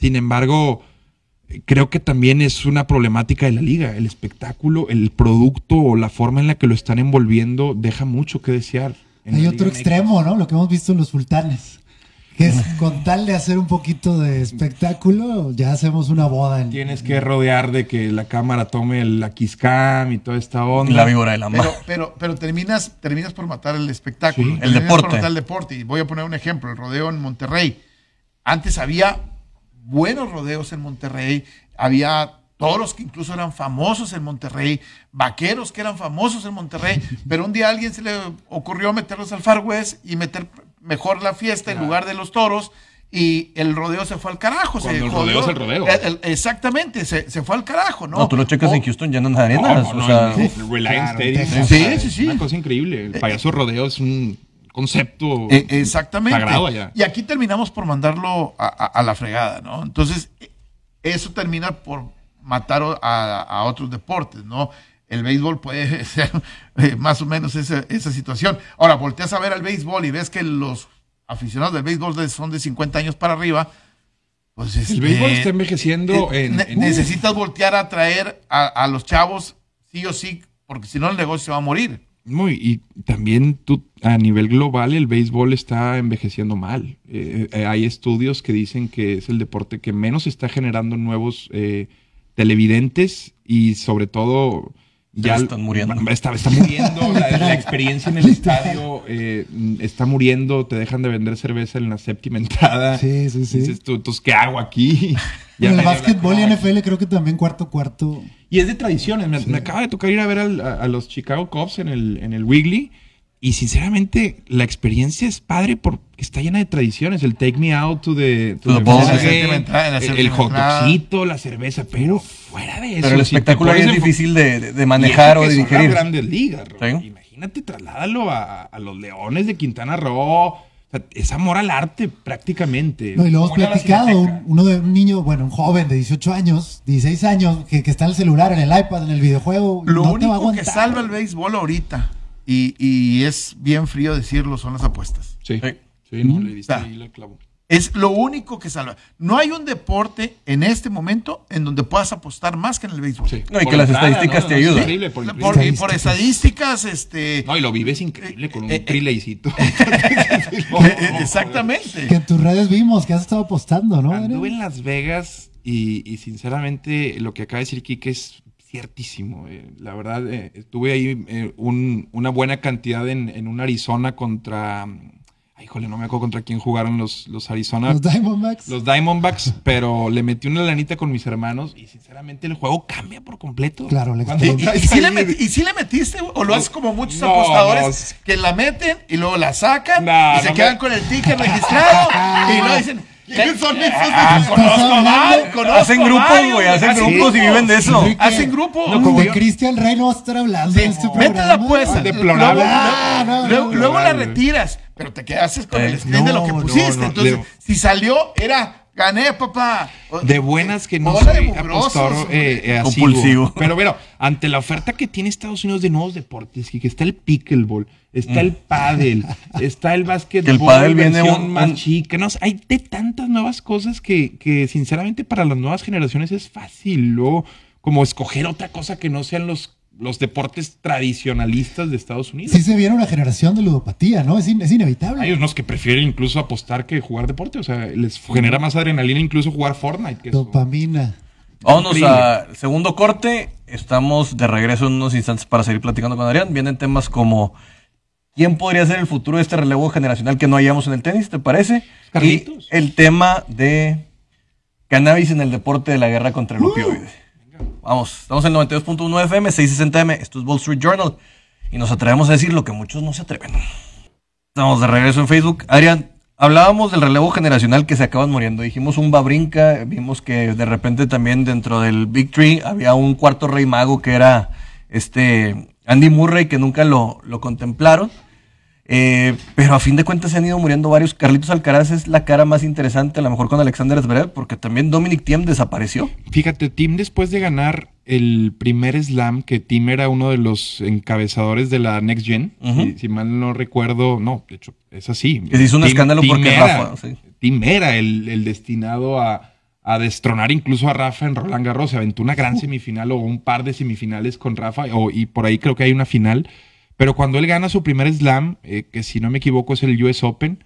Sin embargo, creo que también es una problemática de la liga. El espectáculo, el producto o la forma en la que lo están envolviendo deja mucho que desear.
Hay otro
Liga
extremo, ¿no? Lo que hemos visto en los sultanes. Que es con tal de hacer un poquito de espectáculo, ya hacemos una boda. En,
Tienes que rodear de que la cámara tome la kiss cam y toda esta onda.
La víbora de la mar.
Pero, pero, pero terminas, terminas por matar el espectáculo.
Sí.
El deporte.
Por matar el deporte. Y voy a poner un ejemplo, el rodeo en Monterrey. Antes había buenos rodeos en Monterrey, había todos los que incluso eran famosos en Monterrey, vaqueros que eran famosos en Monterrey, pero un día a alguien se le ocurrió meterlos al Far West y meter mejor la fiesta en lugar de los toros. Y el rodeo se fue al carajo. se
Cuando el
jodió.
rodeo es el rodeo.
El- el- exactamente, se, se fue al carajo, ¿no?
No, tú lo checas
O-
en Houston llenan de arenas.
No, no,
o sea,
no, el Reliance
Claro,
Stadium.
Sí, sí, sí.
Una cosa increíble. El payaso rodeo es un concepto
Eh, exactamente.
sagrado allá.
Y aquí terminamos por mandarlo a, a- a la fregada, ¿no? Entonces, eso termina por matar a, a otros deportes, ¿no? El béisbol puede ser eh, más o menos esa, esa situación. Ahora, volteas a ver al béisbol y ves que los aficionados del béisbol son de 50 años para arriba, pues
El
este,
béisbol está envejeciendo
eh,
en,
ne-
en-
necesitas voltear a traer a, a los chavos sí o sí, porque si no el negocio se va a morir.
Muy, y también tú, a nivel global el béisbol está envejeciendo mal. Eh, eh, hay estudios que dicen que es el deporte que menos está generando nuevos eh, televidentes y sobre todo ya
están muriendo.
Está, está muriendo, la, la experiencia en el estadio eh, está muriendo, te dejan de vender cerveza en la séptima entrada.
Sí, sí, sí.
Dices tú, entonces, ¿qué hago aquí?
En el básquetbol y. NFL creo que también cuarto cuarto.
Y es de tradiciones. Me, me acaba de tocar ir a ver al- a, a los Chicago Cubs en el, en el Wiggly. Y sinceramente, la experiencia es padre porque está llena de tradiciones. El take me out to the,
To the
the
ball game.
el, el hot dogcito, la cerveza. Pero fuera de eso.
pero el
si
espectáculo ahí es difícil de, de- manejar o de digerir.
grandes ligas. Imagínate, trasládalo a, a los Leones de Quintana Roo. O sea, es amor al arte prácticamente.
No, y lo hemos platicado, un- uno de un niño, bueno, un joven de 18 años, 16 años, que, que está en el celular, en el iPad, en el videojuego.
Lo
no te va a
único que salva el béisbol ahorita, y, y es bien frío decirlo, son las apuestas.
Sí,
Sí.
sí, no, le diste
Ah.
ahí la clavo.
Es lo único que salva. No hay un deporte en este momento en donde puedas apostar más que en el béisbol.
Sí.
No, y
Por
que las
entrada,
estadísticas te
Es
ayudan.
increíble, por
estadísticas, este.
No, y lo vives increíble con un
Eh, eh,
trilaycito.
eh, exactamente.
Que en tus redes vimos que has estado apostando, ¿no?
Anduve en Las Vegas y, y sinceramente lo que acaba de decir Kike es ciertísimo. eh. La verdad, eh, estuve ahí eh, un- una buena cantidad en, en un Arizona contra... Híjole, no me acuerdo contra quién jugaron los, los Arizona.
Los Diamondbacks.
Los Diamondbacks, pero le metí una lanita con mis hermanos y sinceramente el juego cambia por completo.
Claro, la
¿Y, y- sí le
ahí-
met- y sí le metiste o lo haces como muchos
No,
apostadores
no.
que la meten y luego la sacan
No,
y se quedan
me-
con el ticket registrado y luego dicen ¿quiénes son esos?
¿Estás
conozco
hablando?
mal, conozco
Hacen grupos, güey, hacen grupos y viven de eso.
Hacen grupos.
No, como
Yo-
Cristian Rey no vas a estar hablando en este programa.
la apuesta.
Deplorable.
Luego,
Ah,
la retiras, pero te quedas con el
Eh,
screen de lo que pusiste. Entonces, si salió, era gané, papá.
De buenas que no soy
mugrosos, hombre.
eh, eh.
Compulsivo.
Pero bueno, ante la oferta que tiene Estados Unidos de nuevos deportes, que está el pickleball, está el pádel, está el básquetbol,
Que el pádel viene un-
más
un-
chica, no, hay de tantas nuevas cosas que, que sinceramente para las nuevas generaciones es fácil, ¿no? como escoger otra cosa que no sean los, los deportes tradicionalistas de Estados Unidos.
Sí se viene una generación de ludopatía, ¿no? Es, in- es inevitable.
Hay unos que prefieren incluso apostar que jugar deporte, o sea, les genera más adrenalina incluso jugar Fortnite. Que eso.
Dopamina.
Vámonos al segundo corte. Estamos de regreso en unos instantes para seguir platicando con Adrián. Vienen temas como quién podría ser el futuro de este relevo generacional que no hayamos en el tenis, ¿te parece?
Carlitos.
Y el tema de cannabis en el deporte de la guerra contra el opioide. Vamos, estamos en 92.1 FM, 660M. Esto es Wall Street Journal. Y nos atrevemos a decir lo que muchos no se atreven. Estamos de regreso en Facebook. Adrián, hablábamos del relevo generacional que se acaban muriendo. Dijimos un babrinca, vimos que de repente también dentro del Big Tree había un cuarto rey mago que era este Andy Murray, que nunca lo, lo contemplaron. Eh, pero a fin de cuentas se han ido muriendo varios. Carlitos Alcaraz es la cara más interesante, a lo mejor con Alexander Zverev, porque también Dominic Thiem desapareció.
Fíjate, Tim después de ganar el primer slam, que Tim era uno de los encabezadores de la Next Gen, si, si mal no recuerdo, no, de hecho, es así.
Se hizo un escándalo porque
era,
Rafa, sí.
Tim era el, el destinado a, a destronar incluso a Rafa en Roland Garros. Se aventó una gran semifinal o un par de semifinales con Rafa o, y por ahí creo que hay una final. Pero cuando él gana su primer slam, eh, que si no me equivoco es el US Open,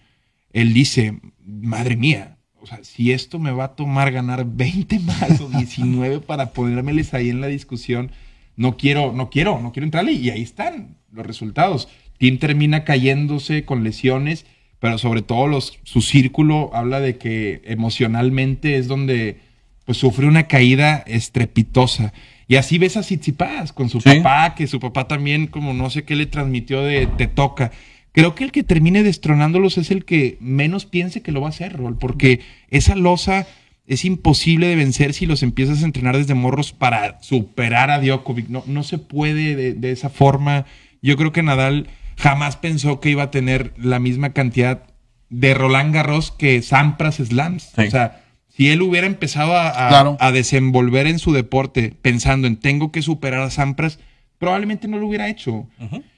él dice, madre mía, o sea, si esto me va a tomar ganar 20 más o 19 para ponérmeles ahí en la discusión, no quiero, no quiero, no quiero entrarle. Y ahí están los resultados. Tim termina cayéndose con lesiones pero sobre todo su círculo habla de que emocionalmente es donde pues sufre una caída estrepitosa. Y así ves a Tsitsipas con su papá, que su papá también como no sé qué le transmitió de te toca. Creo que el que termine destronándolos es el que menos piense que lo va a hacer, Rol, porque esa losa es imposible de vencer si los empiezas a entrenar desde morros para superar a Djokovic. No, no se puede de, de esa forma. Yo creo que Nadal jamás pensó que iba a tener la misma cantidad de Roland Garros que Sampras Slams. O sea, si él hubiera empezado a, desenvolver en su deporte pensando en tengo que superar a Sampras, probablemente no lo hubiera hecho.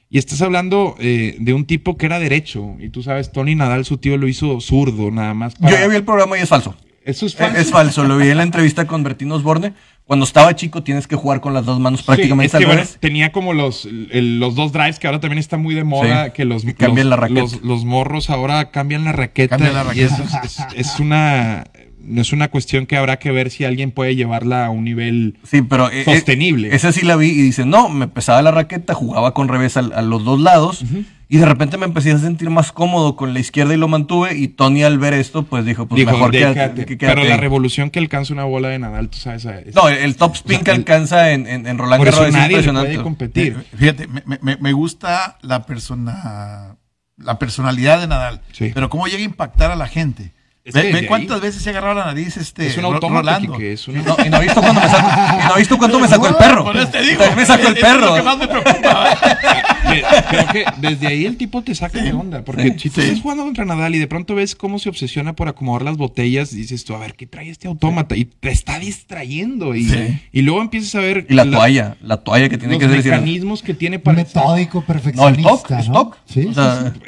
Y estás hablando eh, de un tipo que era derecho. Y tú sabes, Tony Nadal, su tío, lo hizo zurdo, nada más.
Yo ya vi el programa y es falso.
Eso es falso.
Es, falso. Lo vi en la entrevista con Bertino Osborne cuando estaba chico tienes que jugar con las dos manos prácticamente.
Sí, tenía como los, los dos drives que ahora también está muy de moda, que los,
cambian la
raqueta. Los, morros ahora cambian la raqueta. Y eso es, una no es una cuestión que habrá que ver si alguien puede llevarla a un nivel
sí, pero eh, eh,
sostenible.
esa sí la vi y dice, no, me pesaba la raqueta, jugaba con revés a, los dos lados. Y de repente me empecé a sentir más cómodo con la izquierda y lo mantuve. Y Tony al ver esto, pues dijo, pues mejor que
Pero la revolución que alcanza una bola de Nadal, tú sabes.
no, el, top spin que alcanza en, en, Roland
Garros es impresionante. Puede competir.
Eh, fíjate, me, me, me, gusta la persona, la personalidad de Nadal. Pero cómo llega a impactar a la gente. Ve, cuántas veces se ha agarrado la nariz este
es un Rolando.
es y, no, visto cuándo me sacó, y no visto cuánto me sacó el perro. Por eso te digo, me sacó el perro. Es lo que más me preocupa.
Creo que desde ahí el tipo te saca de onda. Porque si tú estás jugando contra Nadal y de pronto ves cómo se obsesiona por acomodar las botellas, dices tú, a ver, ¿qué trae este autómata? Y te está distrayendo. Y, y luego empiezas a ver.
Y la, toalla, la toalla que tiene que
ser. Los mecanismos que tiene
para. Metódico, perfeccionista.
No, el
stock.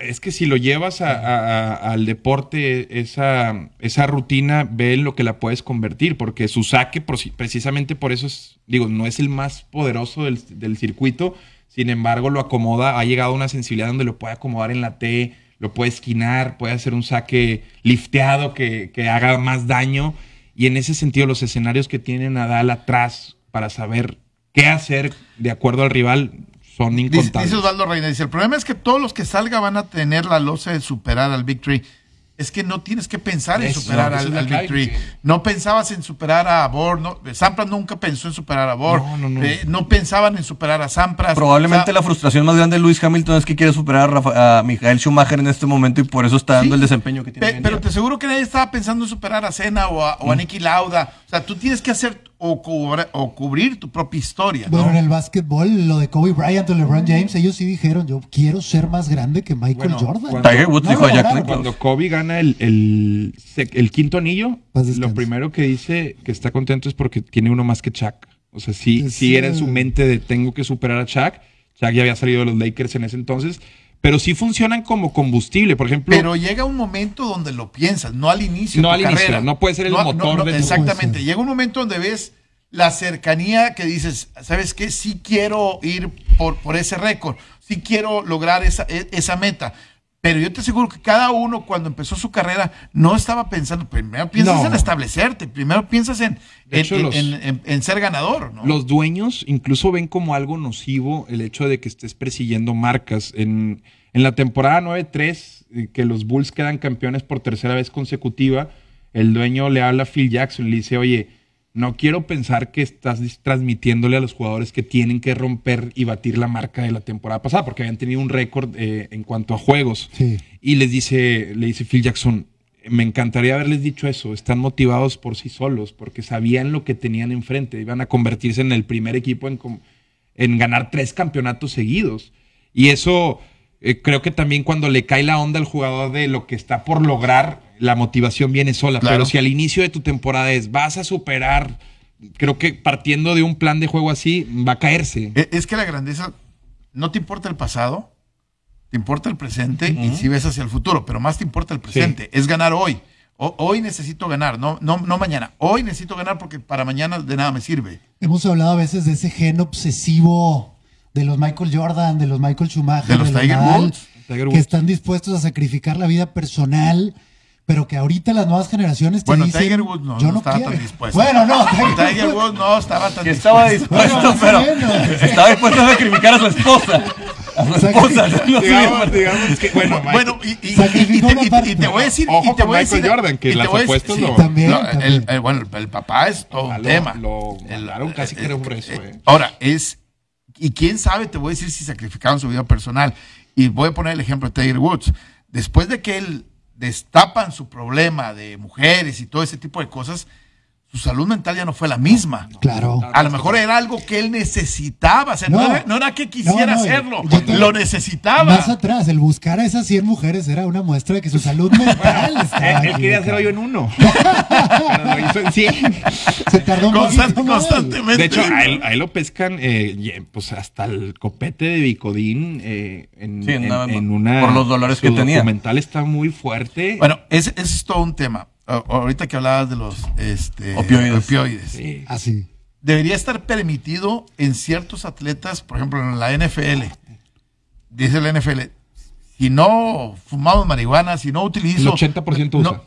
es que si lo llevas al deporte, esa esa, rutina, ve en lo que la puedes convertir, porque su saque, precisamente por eso es, digo, no es el más poderoso del, circuito, sin embargo lo acomoda, ha llegado a una sensibilidad donde lo puede acomodar en la T, lo puede esquinar, puede hacer un saque lifteado que, haga más daño, y en ese sentido los escenarios que tiene Nadal atrás para saber qué hacer de acuerdo al rival son incontables.
Dice, Osvaldo Reina, dice, el problema es que todos los que salga van a tener la losa de superar al Victory es que no tienes que pensar en superar al, Victory. No pensabas en superar a Bor. No, Sampras nunca pensó en superar a Bor. No, no, no. Eh, no pensaban en superar a Sampras.
Probablemente la frustración más grande de Luis Hamilton es que quiere superar a, Michael Schumacher en este momento y por eso está dando el desempeño que tiene.
pero te aseguro que nadie estaba pensando en superar a Senna o a, o a mm. Nicky Lauda. O sea, tú tienes que hacer o, o cubrir tu propia historia.
Bueno, en el básquetbol, lo de Kobe Bryant o LeBron James, ellos sí dijeron, yo quiero ser más grande que Michael Jordan.
Cuando, cuando Kobe gana el, el, quinto anillo, lo primero que dice que está contento es porque tiene uno más que Chuck. O sea, sí, sí era en su mente de tengo que superar a Chuck. Chuck ya había salido de los Lakers en ese entonces pero sí funcionan como combustible, por ejemplo.
Pero llega un momento donde lo piensas, no al inicio.
No al inicio, no puede ser el motor de
Exactamente, llega un momento donde ves la cercanía que dices, ¿sabes qué? Sí quiero ir por, por ese récord, sí quiero lograr esa, e, esa meta. Pero yo te aseguro que cada uno cuando empezó su carrera no estaba pensando, primero piensas en establecerte, primero piensas en, en, ser ganador.
Los dueños incluso ven como algo nocivo el hecho de que estés persiguiendo marcas. En, la temporada 9-3, eh, que los Bulls quedan campeones por tercera vez consecutiva, el dueño le habla a Phil Jackson y le dice, oye, no quiero pensar que estás transmitiéndole a los jugadores que tienen que romper y batir la marca de la temporada pasada, porque habían tenido un récord eh, en cuanto a juegos. Y les dice, le dice Phil Jackson, me encantaría haberles dicho eso, están motivados por sí solos, porque sabían lo que tenían enfrente, iban a convertirse en el primer equipo en, en ganar tres campeonatos seguidos. Y eso eh, creo que también cuando le cae la onda al jugador de lo que está por lograr, la motivación viene sola. Pero si al inicio de tu temporada es vas a superar, creo que partiendo de un plan de juego así, va a caerse.
E, es que la grandeza, no te importa el pasado, te importa el presente y si ves hacia el futuro, pero más te importa el presente, es ganar hoy. O- hoy necesito ganar, no, no, no mañana. Hoy necesito ganar porque para mañana de nada me sirve.
Hemos hablado a veces de ese gen obsesivo de los Michael Jordan, de los Michael Schumacher,
De los Tiger
Nadal,
Woods.
Tiger
que están dispuestos a sacrificar la vida personal, pero que ahorita las nuevas generaciones te
Bueno,
dicen,
Tiger Woods no,
yo
no
no,
estaba
quiero.
tan dispuesto.
Bueno, no,
Tiger Woods no estaba tan
Que estaba
dispuesto.
dispuesto,
Bueno,
pero
menos.
estaba dispuesto a sacrificar a su esposa. A su esposa. no
digamos,
sé.
digamos que, bueno, Mike,
Bueno, y, y- y- te,
una
y-
parte.
y te voy a decir.
Ojo
y te
con
voy a
Michael
decir-
Jordan, que las apuestas
sí,
lo-
También,
no,
también.
el- el- bueno, el papá es todo
Ah,
un
lo-
tema.
lo
El-
mandaron casi que era un preso, eh.
Ahora, es. Y quién sabe, te voy a decir si sacrificaron su vida personal. Y voy a poner el ejemplo de Tiger Woods. Después de que él destapan su problema de mujeres y todo ese tipo de cosas, su salud mental ya no fue la misma.
Claro.
A lo mejor era algo que él necesitaba. O sea, no,
No.
era, no era que quisiera
No, no,
hacerlo,
te-
lo necesitaba.
Más atrás, el buscar a esas 100 mujeres era una muestra de que su salud mental estaba
Él, él quería hacer
equivocada.
hoyo en uno. Pero lo hizo en 100.
Se tardó
Constant- constantemente.
De hecho, a él, a él lo pescan, eh, pues hasta el copete de Bicodín eh, en,
Sí,
en-
nada más.
en una.
Por los dolores
su
que tenía.
documental está muy fuerte.
Bueno, ese, ese es todo un tema. Ahorita que hablabas de los este,
Opioides.
opioides.
Sí.
Así.
Debería estar permitido en ciertos atletas, por ejemplo, en la NFL. Dice la NFL, si no fumamos marihuana, si no utilizo...
El 80% usa.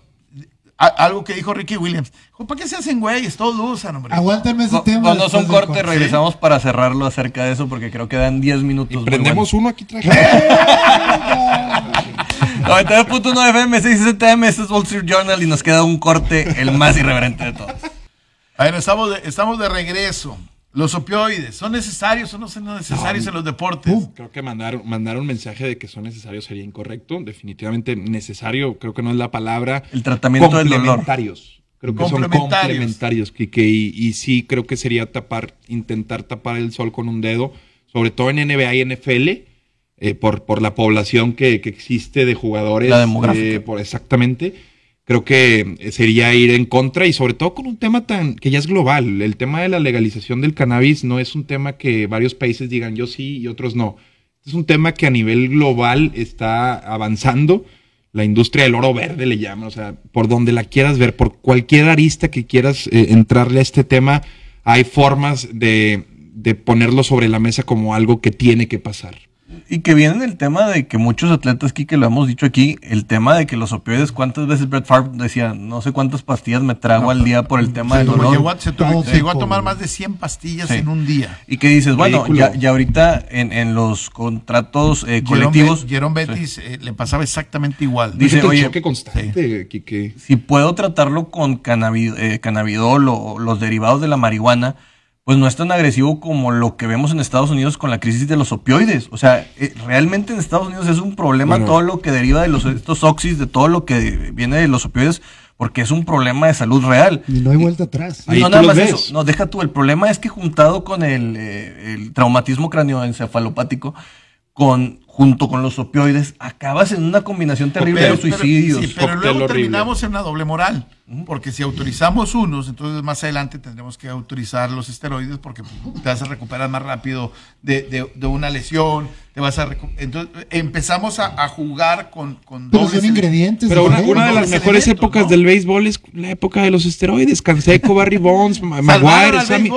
a- algo que dijo Ricky Williams. ¿Para qué se hacen güeyes? Todos lo usan, hombre.
Aguántame ese
No,
tema. Después del
corte, regresamos para cerrarlo acerca de eso porque creo que dan 10 minutos.
Y prendemos uno aquí traje.
buenos. 99.1 FM, 660 M, este es Wall Street Journal y nos queda un corte, el más irreverente de todos.
A ver, estamos de, estamos de regreso. Los opioides, ¿son necesarios o no son necesarios en los deportes?
Creo que mandar, mandar un mensaje de que son necesarios sería incorrecto. Definitivamente necesario, creo que no es la palabra.
El tratamiento del dolor.
Complementarios. Creo que son
Complementarios.
complementarios, Kike. Y, y sí, creo que sería tapar, intentar tapar el sol con un dedo, sobre todo en NBA y NFL, eh, por, por la población que, que existe de jugadores.
La demográfica.
eh, por exactamente. Creo que eh, sería ir en contra y sobre todo con un tema tan que ya es global. El tema de la legalización del cannabis no es un tema que varios países digan yo sí y otros no. Es un tema que a nivel global está avanzando. La industria del oro verde le llaman, o sea, por donde la quieras ver, por cualquier arista que quieras eh, entrarle a este tema, hay formas de, de ponerlo sobre la mesa como algo que tiene que pasar.
Y que viene el tema de que muchos atletas aquí, que lo hemos dicho aquí, el tema de que los opioides, ¿cuántas veces Brett Favre decía, no sé cuántas pastillas me trago al día por el tema del dolor?
llegó a, se tuvo- se llegó a tomar más de 100 pastillas
Sí.
en un día.
Y que dices, bueno, ya, ya ahorita en, en los contratos eh, colectivos,
Jerome Bettis eh, le pasaba exactamente igual.
Dice, oye,
choque constante, Quique.
si puedo tratarlo con cannabi- eh, cannabidol o los derivados de la marihuana, pues no es tan agresivo como lo que vemos en Estados Unidos con la crisis de los opioides. O sea, eh, realmente en Estados Unidos es un problema
Bueno.
todo lo que deriva de los, estos oxis, de todo lo que viene de los opioides, porque es un problema de salud real.
Y no hay vuelta atrás.
Ahí
no, nada más
ves.
eso. No, deja tú. El problema es que juntado con el, eh, el traumatismo cráneoencefalopático, con, junto con los opioides, acabas en una combinación terrible
Pero-
de
pero-
suicidios.
sí, pero
Cóctel
luego
horrible.
terminamos en una doble moral. Porque si autorizamos unos, entonces más adelante tendremos que autorizar los esteroides porque te vas a recuperar más rápido de, de- de una lesión. Te vas a entonces empezamos a, a jugar con, con
Pero
dobles
son ingredientes.
Pero una, de las mejores épocas
¿no?
del béisbol es la época de los esteroides. Canseco, Barry Bonds, Maguire,
al
Sammy.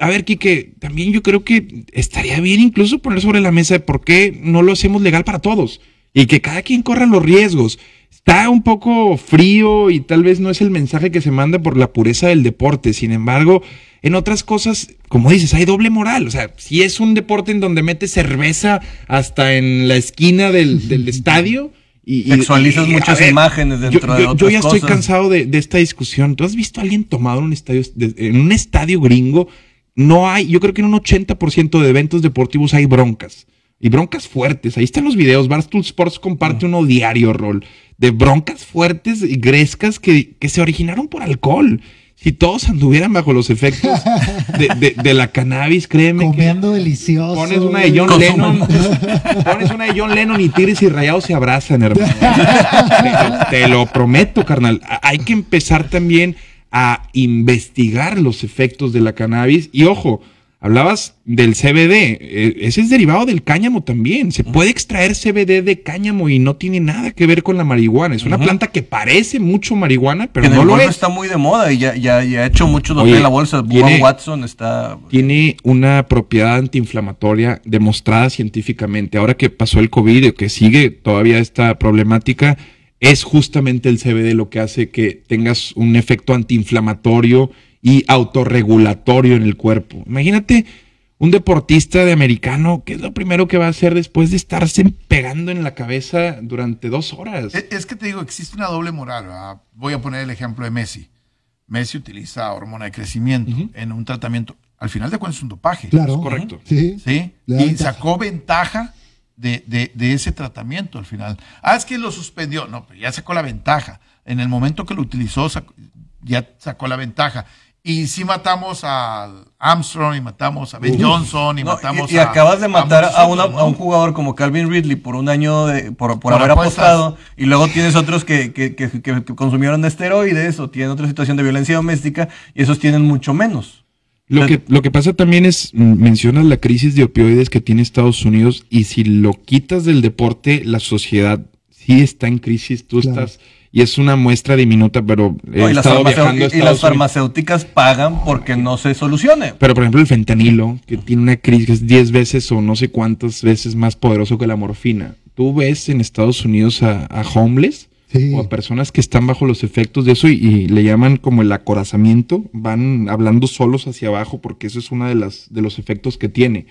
A ver, Quique, también yo creo que estaría bien incluso poner sobre la mesa por qué no lo hacemos legal para todos y que cada quien corra los riesgos. Está un poco frío y tal vez no es el mensaje que se manda por la pureza del deporte. Sin embargo, en otras cosas, como dices, hay doble moral. O sea, si es un deporte en donde metes cerveza hasta en la esquina del, del estadio. Y,
Sexualizas
y,
muchas
ver,
imágenes dentro
yo,
de
yo-
otras
yo ya estoy cansado de, de esta discusión. ¿Tú has visto a alguien tomado en un estadio, en un estadio gringo? No hay, yo creo que en un 80% de eventos deportivos hay broncas. Y broncas fuertes. Ahí están los videos. Barstool Sports comparte uno diario, Rol. De broncas fuertes y grescas que, que se originaron por alcohol. Si todos anduvieran bajo los efectos de, de- de la cannabis, créeme que
Comiendo delicioso.
pones una de John. Lennon, pones una de John Lennon y Tigres y Rayados se abrazan, hermano. te, te lo prometo, carnal. Hay que empezar también a investigar los efectos de la cannabis y ojo, Hablabas del CBD, eh, ese es derivado del cáñamo también. Se puede extraer CBD de cáñamo y no tiene nada que ver con la marihuana. Es una planta que parece mucho marihuana, pero
Que
no lo es.
está muy de moda y ya, ya, ya ha hecho mucho
Oye,
en la bolsa.
tiene-
Watson está.
Tiene una propiedad antiinflamatoria demostrada científicamente. Ahora que pasó el COVID, o que sigue todavía esta problemática, es justamente el CBD lo que hace que tengas un efecto antiinflamatorio y autorregulatorio en el cuerpo. Imagínate un deportista de americano, ¿qué es lo primero que va a hacer después de estarse pegando en la cabeza durante dos horas?
Es, es que te digo, existe una doble moral. ¿verdad? Voy a poner el ejemplo de Messi. Messi utiliza hormona de crecimiento en un tratamiento. Al final de cuentas es un dopaje.
Claro.
Es correcto.
Sí.
¿Sí? Y
ventaja.
sacó ventaja de, de- de ese tratamiento al final. Ah, es que lo suspendió. No, pero ya sacó la ventaja. En el momento que lo utilizó, sacó- ya sacó la ventaja. Y sí matamos a Armstrong y matamos a Ben Johnson y
No,
matamos
y, y
a.
acabas de matar a, una- a un jugador como Calvin Ridley por un año de, por, por
Por
haber
apuestas.
apostado y luego tienes otros que, que, que- que- que consumieron esteroides o tienen otra situación de violencia doméstica y esos tienen mucho menos.
Lo que, lo que pasa también es, mencionas la crisis de opioides que tiene Estados Unidos y si lo quitas del deporte, la sociedad sí está en crisis, tú
Claro.
estás, y es una muestra diminuta, pero he
No, y, las
estado
farmacéuticas-
viajando a
y las
Estados Unidos.
farmacéuticas pagan porque no se solucione.
Pero por ejemplo el fentanilo, que tiene una crisis que es 10 veces o no sé cuántas veces más poderoso que la morfina. Tú ves en Estados Unidos a, a homeless
Sí.
o a personas que están bajo los efectos de eso y, y le llaman como el acorazamiento, van hablando solos hacia abajo porque eso es uno de, las, de los efectos que tiene.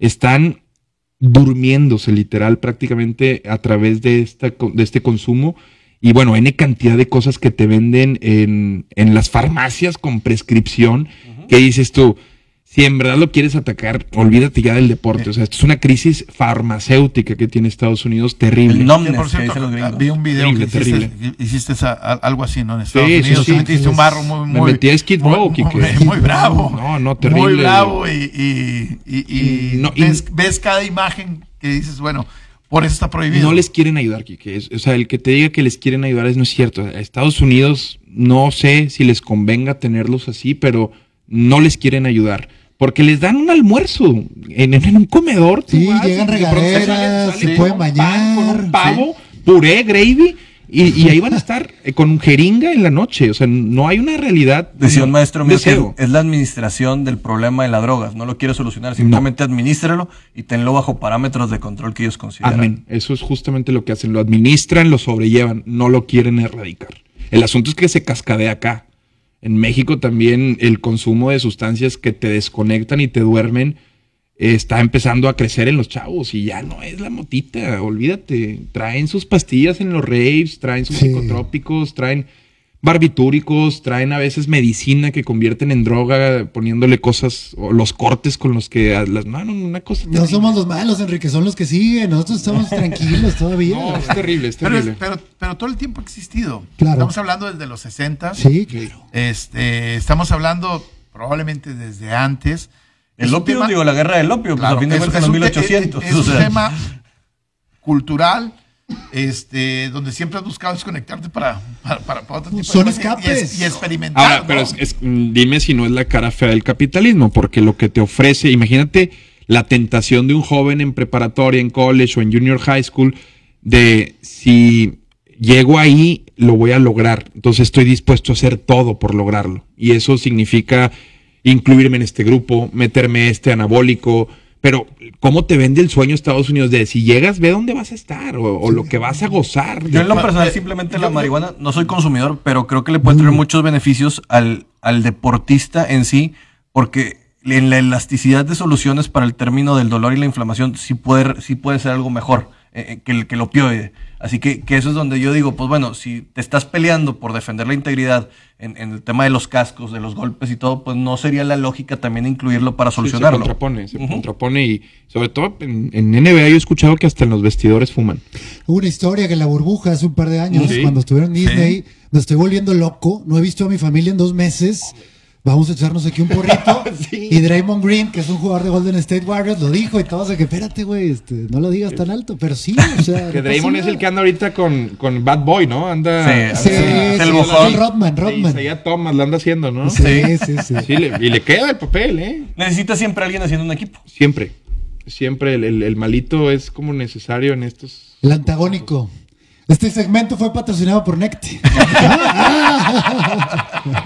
Están durmiéndose literal prácticamente a través de, esta, de este consumo. Y bueno, N cantidad de cosas que te venden en, en las farmacias con prescripción que dices tú, si en verdad lo quieres atacar, olvídate ya del deporte. O sea, esto es una crisis farmacéutica que tiene Estados Unidos terrible.
Que, por
que
cierto, vi un video
Terrible,
que hiciste, que hiciste esa- a- algo así, ¿no? En Estados
Sí, sí,
Unidos
sí.
te metiste un barro muy,
Me
muy...
metí a Skid
muy-
Row,
muy,
Quique.
muy bravo.
No, no, terrible.
Muy bravo y, y- y- y
No, y-
ves, ves cada imagen que dices, bueno, por eso está prohibido.
No les quieren ayudar, Kike. Es- o sea, el que te diga que les quieren ayudar es no es cierto. A Estados Unidos no sé si les convenga tenerlos así, pero no les quieren ayudar. Porque les dan un almuerzo en, en un comedor.
Sí,
vas
llegan
y de pronto
regaderas,
salen-
se pueden
pan, Con
bañar,
un pavo, puré, gravy. Y, y ahí van a estar eh, con jeringa en la noche. O sea, no hay una realidad.
Decía un maestro mío que es la administración del problema de las drogas. No lo quiere solucionar, simplemente administralo y tenlo bajo parámetros de control que ellos consideran.
Amén. Eso es justamente lo que hacen. Lo administran, lo sobrellevan, no lo quieren erradicar. El asunto es que se cascadea acá. En México también el consumo de sustancias que te desconectan y te duermen está empezando a crecer en los chavos y ya no es la motita, olvídate. Traen sus pastillas en los raves, traen sus
Sí.
psicotrópicos, traen barbitúricos, traen a veces medicina que convierten en droga poniéndole cosas o los cortes con los que las manos, una cosa
No
terrible.
somos los malos, Enrique, son los que siguen. Nosotros estamos tranquilos todavía.
No, es terrible, es
Pero, es-
terrible.
pero, pero todo el tiempo ha existido.
Claro.
Estamos hablando desde los 60.
Sí, claro.
Este, estamos hablando probablemente desde antes.
El
un
opio,
tema-
digo, la guerra del opio,
Claro,
pues a fin de
es-
cuentas
es
en los
un te-
1800.
Es, es
o
un
sea.
tema cultural, este, donde siempre has buscado desconectarte para, para, para- para otro tipo
Son
de cosas y-
escapes.
Y, y experimentar.
Ahora,
¿no?
pero es, es- dime si no es la cara fea del capitalismo, porque lo que te ofrece, imagínate la tentación de un joven en preparatoria, en college o en junior high school, de si llego ahí, lo voy a lograr. Entonces estoy dispuesto a hacer todo por lograrlo. Y eso significa incluirme en este grupo, meterme este anabólico. Pero, ¿cómo te vende el sueño Estados Unidos de si llegas, ve dónde vas a estar o, o lo que vas a gozar?
Yo en lo personal
yo-
simplemente la marihuana, no soy consumidor, pero creo que le puede traer muchos beneficios al, al deportista en sí, porque en la elasticidad de soluciones para el término del dolor y la inflamación sí puede, sí puede ser algo mejor eh, eh, que, el, que el opioide. Así que, que eso es donde yo digo, pues bueno, si te estás peleando por defender la integridad en, en el tema de los cascos, de los golpes y todo, pues no sería la lógica también incluirlo para
Sí,
solucionarlo.
se contrapone, se contrapone y sobre todo en, en NBA yo he escuchado que hasta en los vestidores fuman.
Hubo una historia que en la burbuja hace un par de años,
Sí.
cuando estuvieron en Disney, me estoy volviendo loco. No he visto a mi familia en dos meses. Vamos a echarnos aquí un porrito. Y Draymond Green, que es un jugador de Golden State Warriors, lo dijo y todos de que, espérate, güey, este, no lo digas tan alto, pero sí, o sea.
Que
no
Draymond es el que anda ahorita con, con Bad Boy, ¿no? Anda.
Sí,
Sí,
Es
sí,
el
sí,
bojón.
Rodman, Rodman.
Isaiah Thomas lo anda haciendo, ¿no?
Sí, sí, sí.
Sí, le- y le queda el papel, ¿eh?
Necesita siempre alguien haciendo un equipo.
Siempre. Siempre el, el- el malito es como necesario en estos.
El antagónico. Este segmento fue patrocinado por Necte.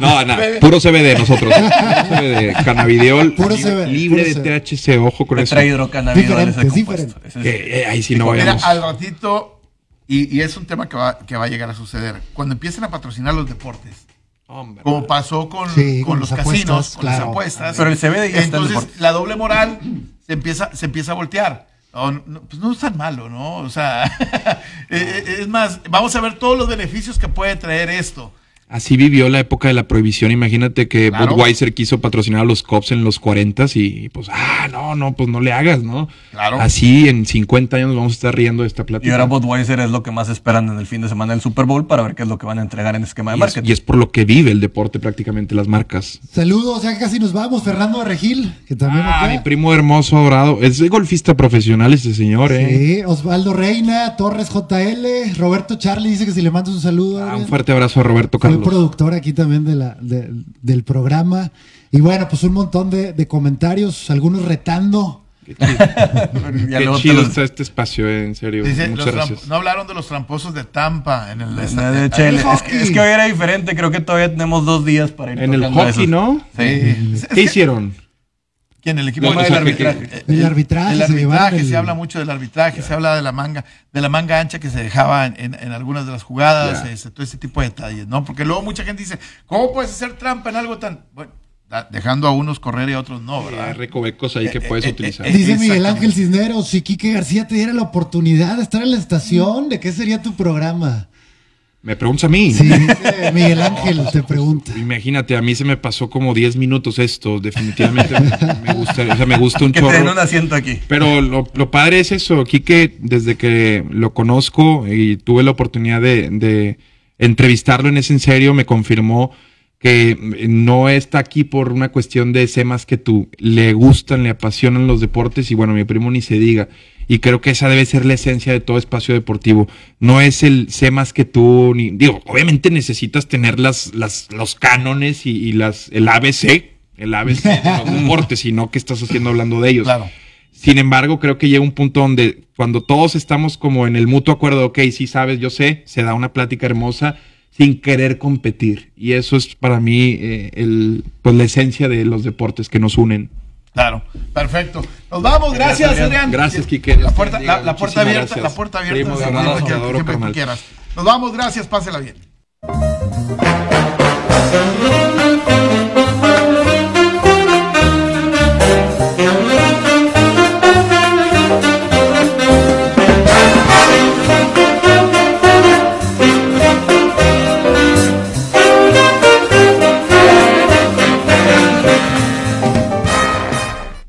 No, nada. Puro CBD nosotros. Puro CBD. Cannabidiol.
Puro
libre,
CBD,
libre
puro
de THC. Ojo con eso.
Tetrahidrocannabinol es el
Diferente,
es-
Que, eh, ahí sí no
Mira,
vayamos.
al ratito, y, y es un tema que va, que va a llegar a suceder, cuando empiecen a patrocinar los deportes,
Hombre.
como pasó con,
Sí,
con
con
los casinos, con las apuestas.
Pero el CBD ya está en
Entonces, la doble moral se empieza, se empieza a voltear. No, no, pues no es tan malo, ¿no? O sea, eh, eh, es más, vamos a ver todos los beneficios que puede traer esto.
Así vivió la época de la prohibición. Imagínate que
Claro.
Budweiser quiso patrocinar a los Cops en los 40 y pues, ah, no, no, pues no le hagas, ¿no?
Claro.
Así en 50 años nos vamos a estar riendo de esta plática.
Y ahora Budweiser es lo que más esperan en el fin de semana del Super Bowl para ver qué es lo que van a entregar en esquema de
Y es,
marketing.
y es por lo que vive el deporte prácticamente, las marcas.
Saludos, ya casi nos vamos. Fernando Regil, que también
Ah,
acá.
mi primo hermoso, adorado. Es golfista profesional ese señor, ¿eh?
Sí, Osvaldo Reina, Torres JL, Roberto Charlie dice que si le mandas un saludo.
Ah, un fuerte abrazo a Roberto
Fue productor aquí también de la, de- del programa. Y bueno, pues un montón de, de comentarios, algunos retando.
Ya
Qué chido está este espacio, eh, en serio.
Dice,
Muchas gracias.
no hablaron de los tramposos de Tampa en el...
de- Chele.
el
Es que, es que hoy era diferente, creo que todavía tenemos dos días para ir
En el hockey,
esos.
¿no?
Sí. Es
¿Qué
que-
hicieron?
¿Quién? El equipo
Tema
de
del
o sea, que-
arbitraje.
El arbitraje,
El
se
arbitraje,
el-
se habla mucho del arbitraje, se habla de la manga, de la manga ancha que se dejaba en, en- en algunas de las jugadas, ese- todo ese tipo de detalles, ¿no? Porque luego mucha gente dice, ¿cómo puedes hacer trampa en algo tan, bueno, dejando a unos correr y a otros no,
Hay
¿verdad?
recovecos ahí que puedes
eh,
utilizar.
eh,
Dice Miguel. Ángel Cisneros, si Quique García te diera la oportunidad de estar en la estación, ¿de qué sería tu programa?
Me preguntas a mí.
Sí, dice Miguel Ángel te pregunta.
Imagínate, a mí se me pasó como 10 minutos esto. Definitivamente me, me gusta, o sea, me gusta un
Que
chorro.
un asiento aquí.
Pero lo, lo padre es eso, Quique, desde que lo conozco y tuve la oportunidad de, de entrevistarlo en ese en serio, me confirmó que no está aquí por una cuestión de sé más que tú. Le gustan, le apasionan los deportes y bueno, mi primo ni se diga. Y creo que esa debe ser la esencia de todo espacio deportivo. No es el sé más que tú, ni digo, obviamente necesitas tener las, las, los cánones y, y las, el ABC, el ABC de los deportes, y no que estás haciendo hablando de ellos.
Claro.
Sin embargo, creo que llega un punto donde cuando todos estamos como en el mutuo acuerdo, ok, sí sabes, yo sé, se da una plática hermosa sin querer competir. Y eso es para mí eh, el, pues la esencia de los deportes que nos unen.
Claro, perfecto. Nos vamos, gracias,
Gracias,
Adrián.
Gracias, Quique.
La puerta, la, la puerta abierta,
gracias.
la puerta abierta.
Primo,
siempre, que-
adoro,
siempre que
carnal.
quieras. Nos vamos, gracias, pásela bien.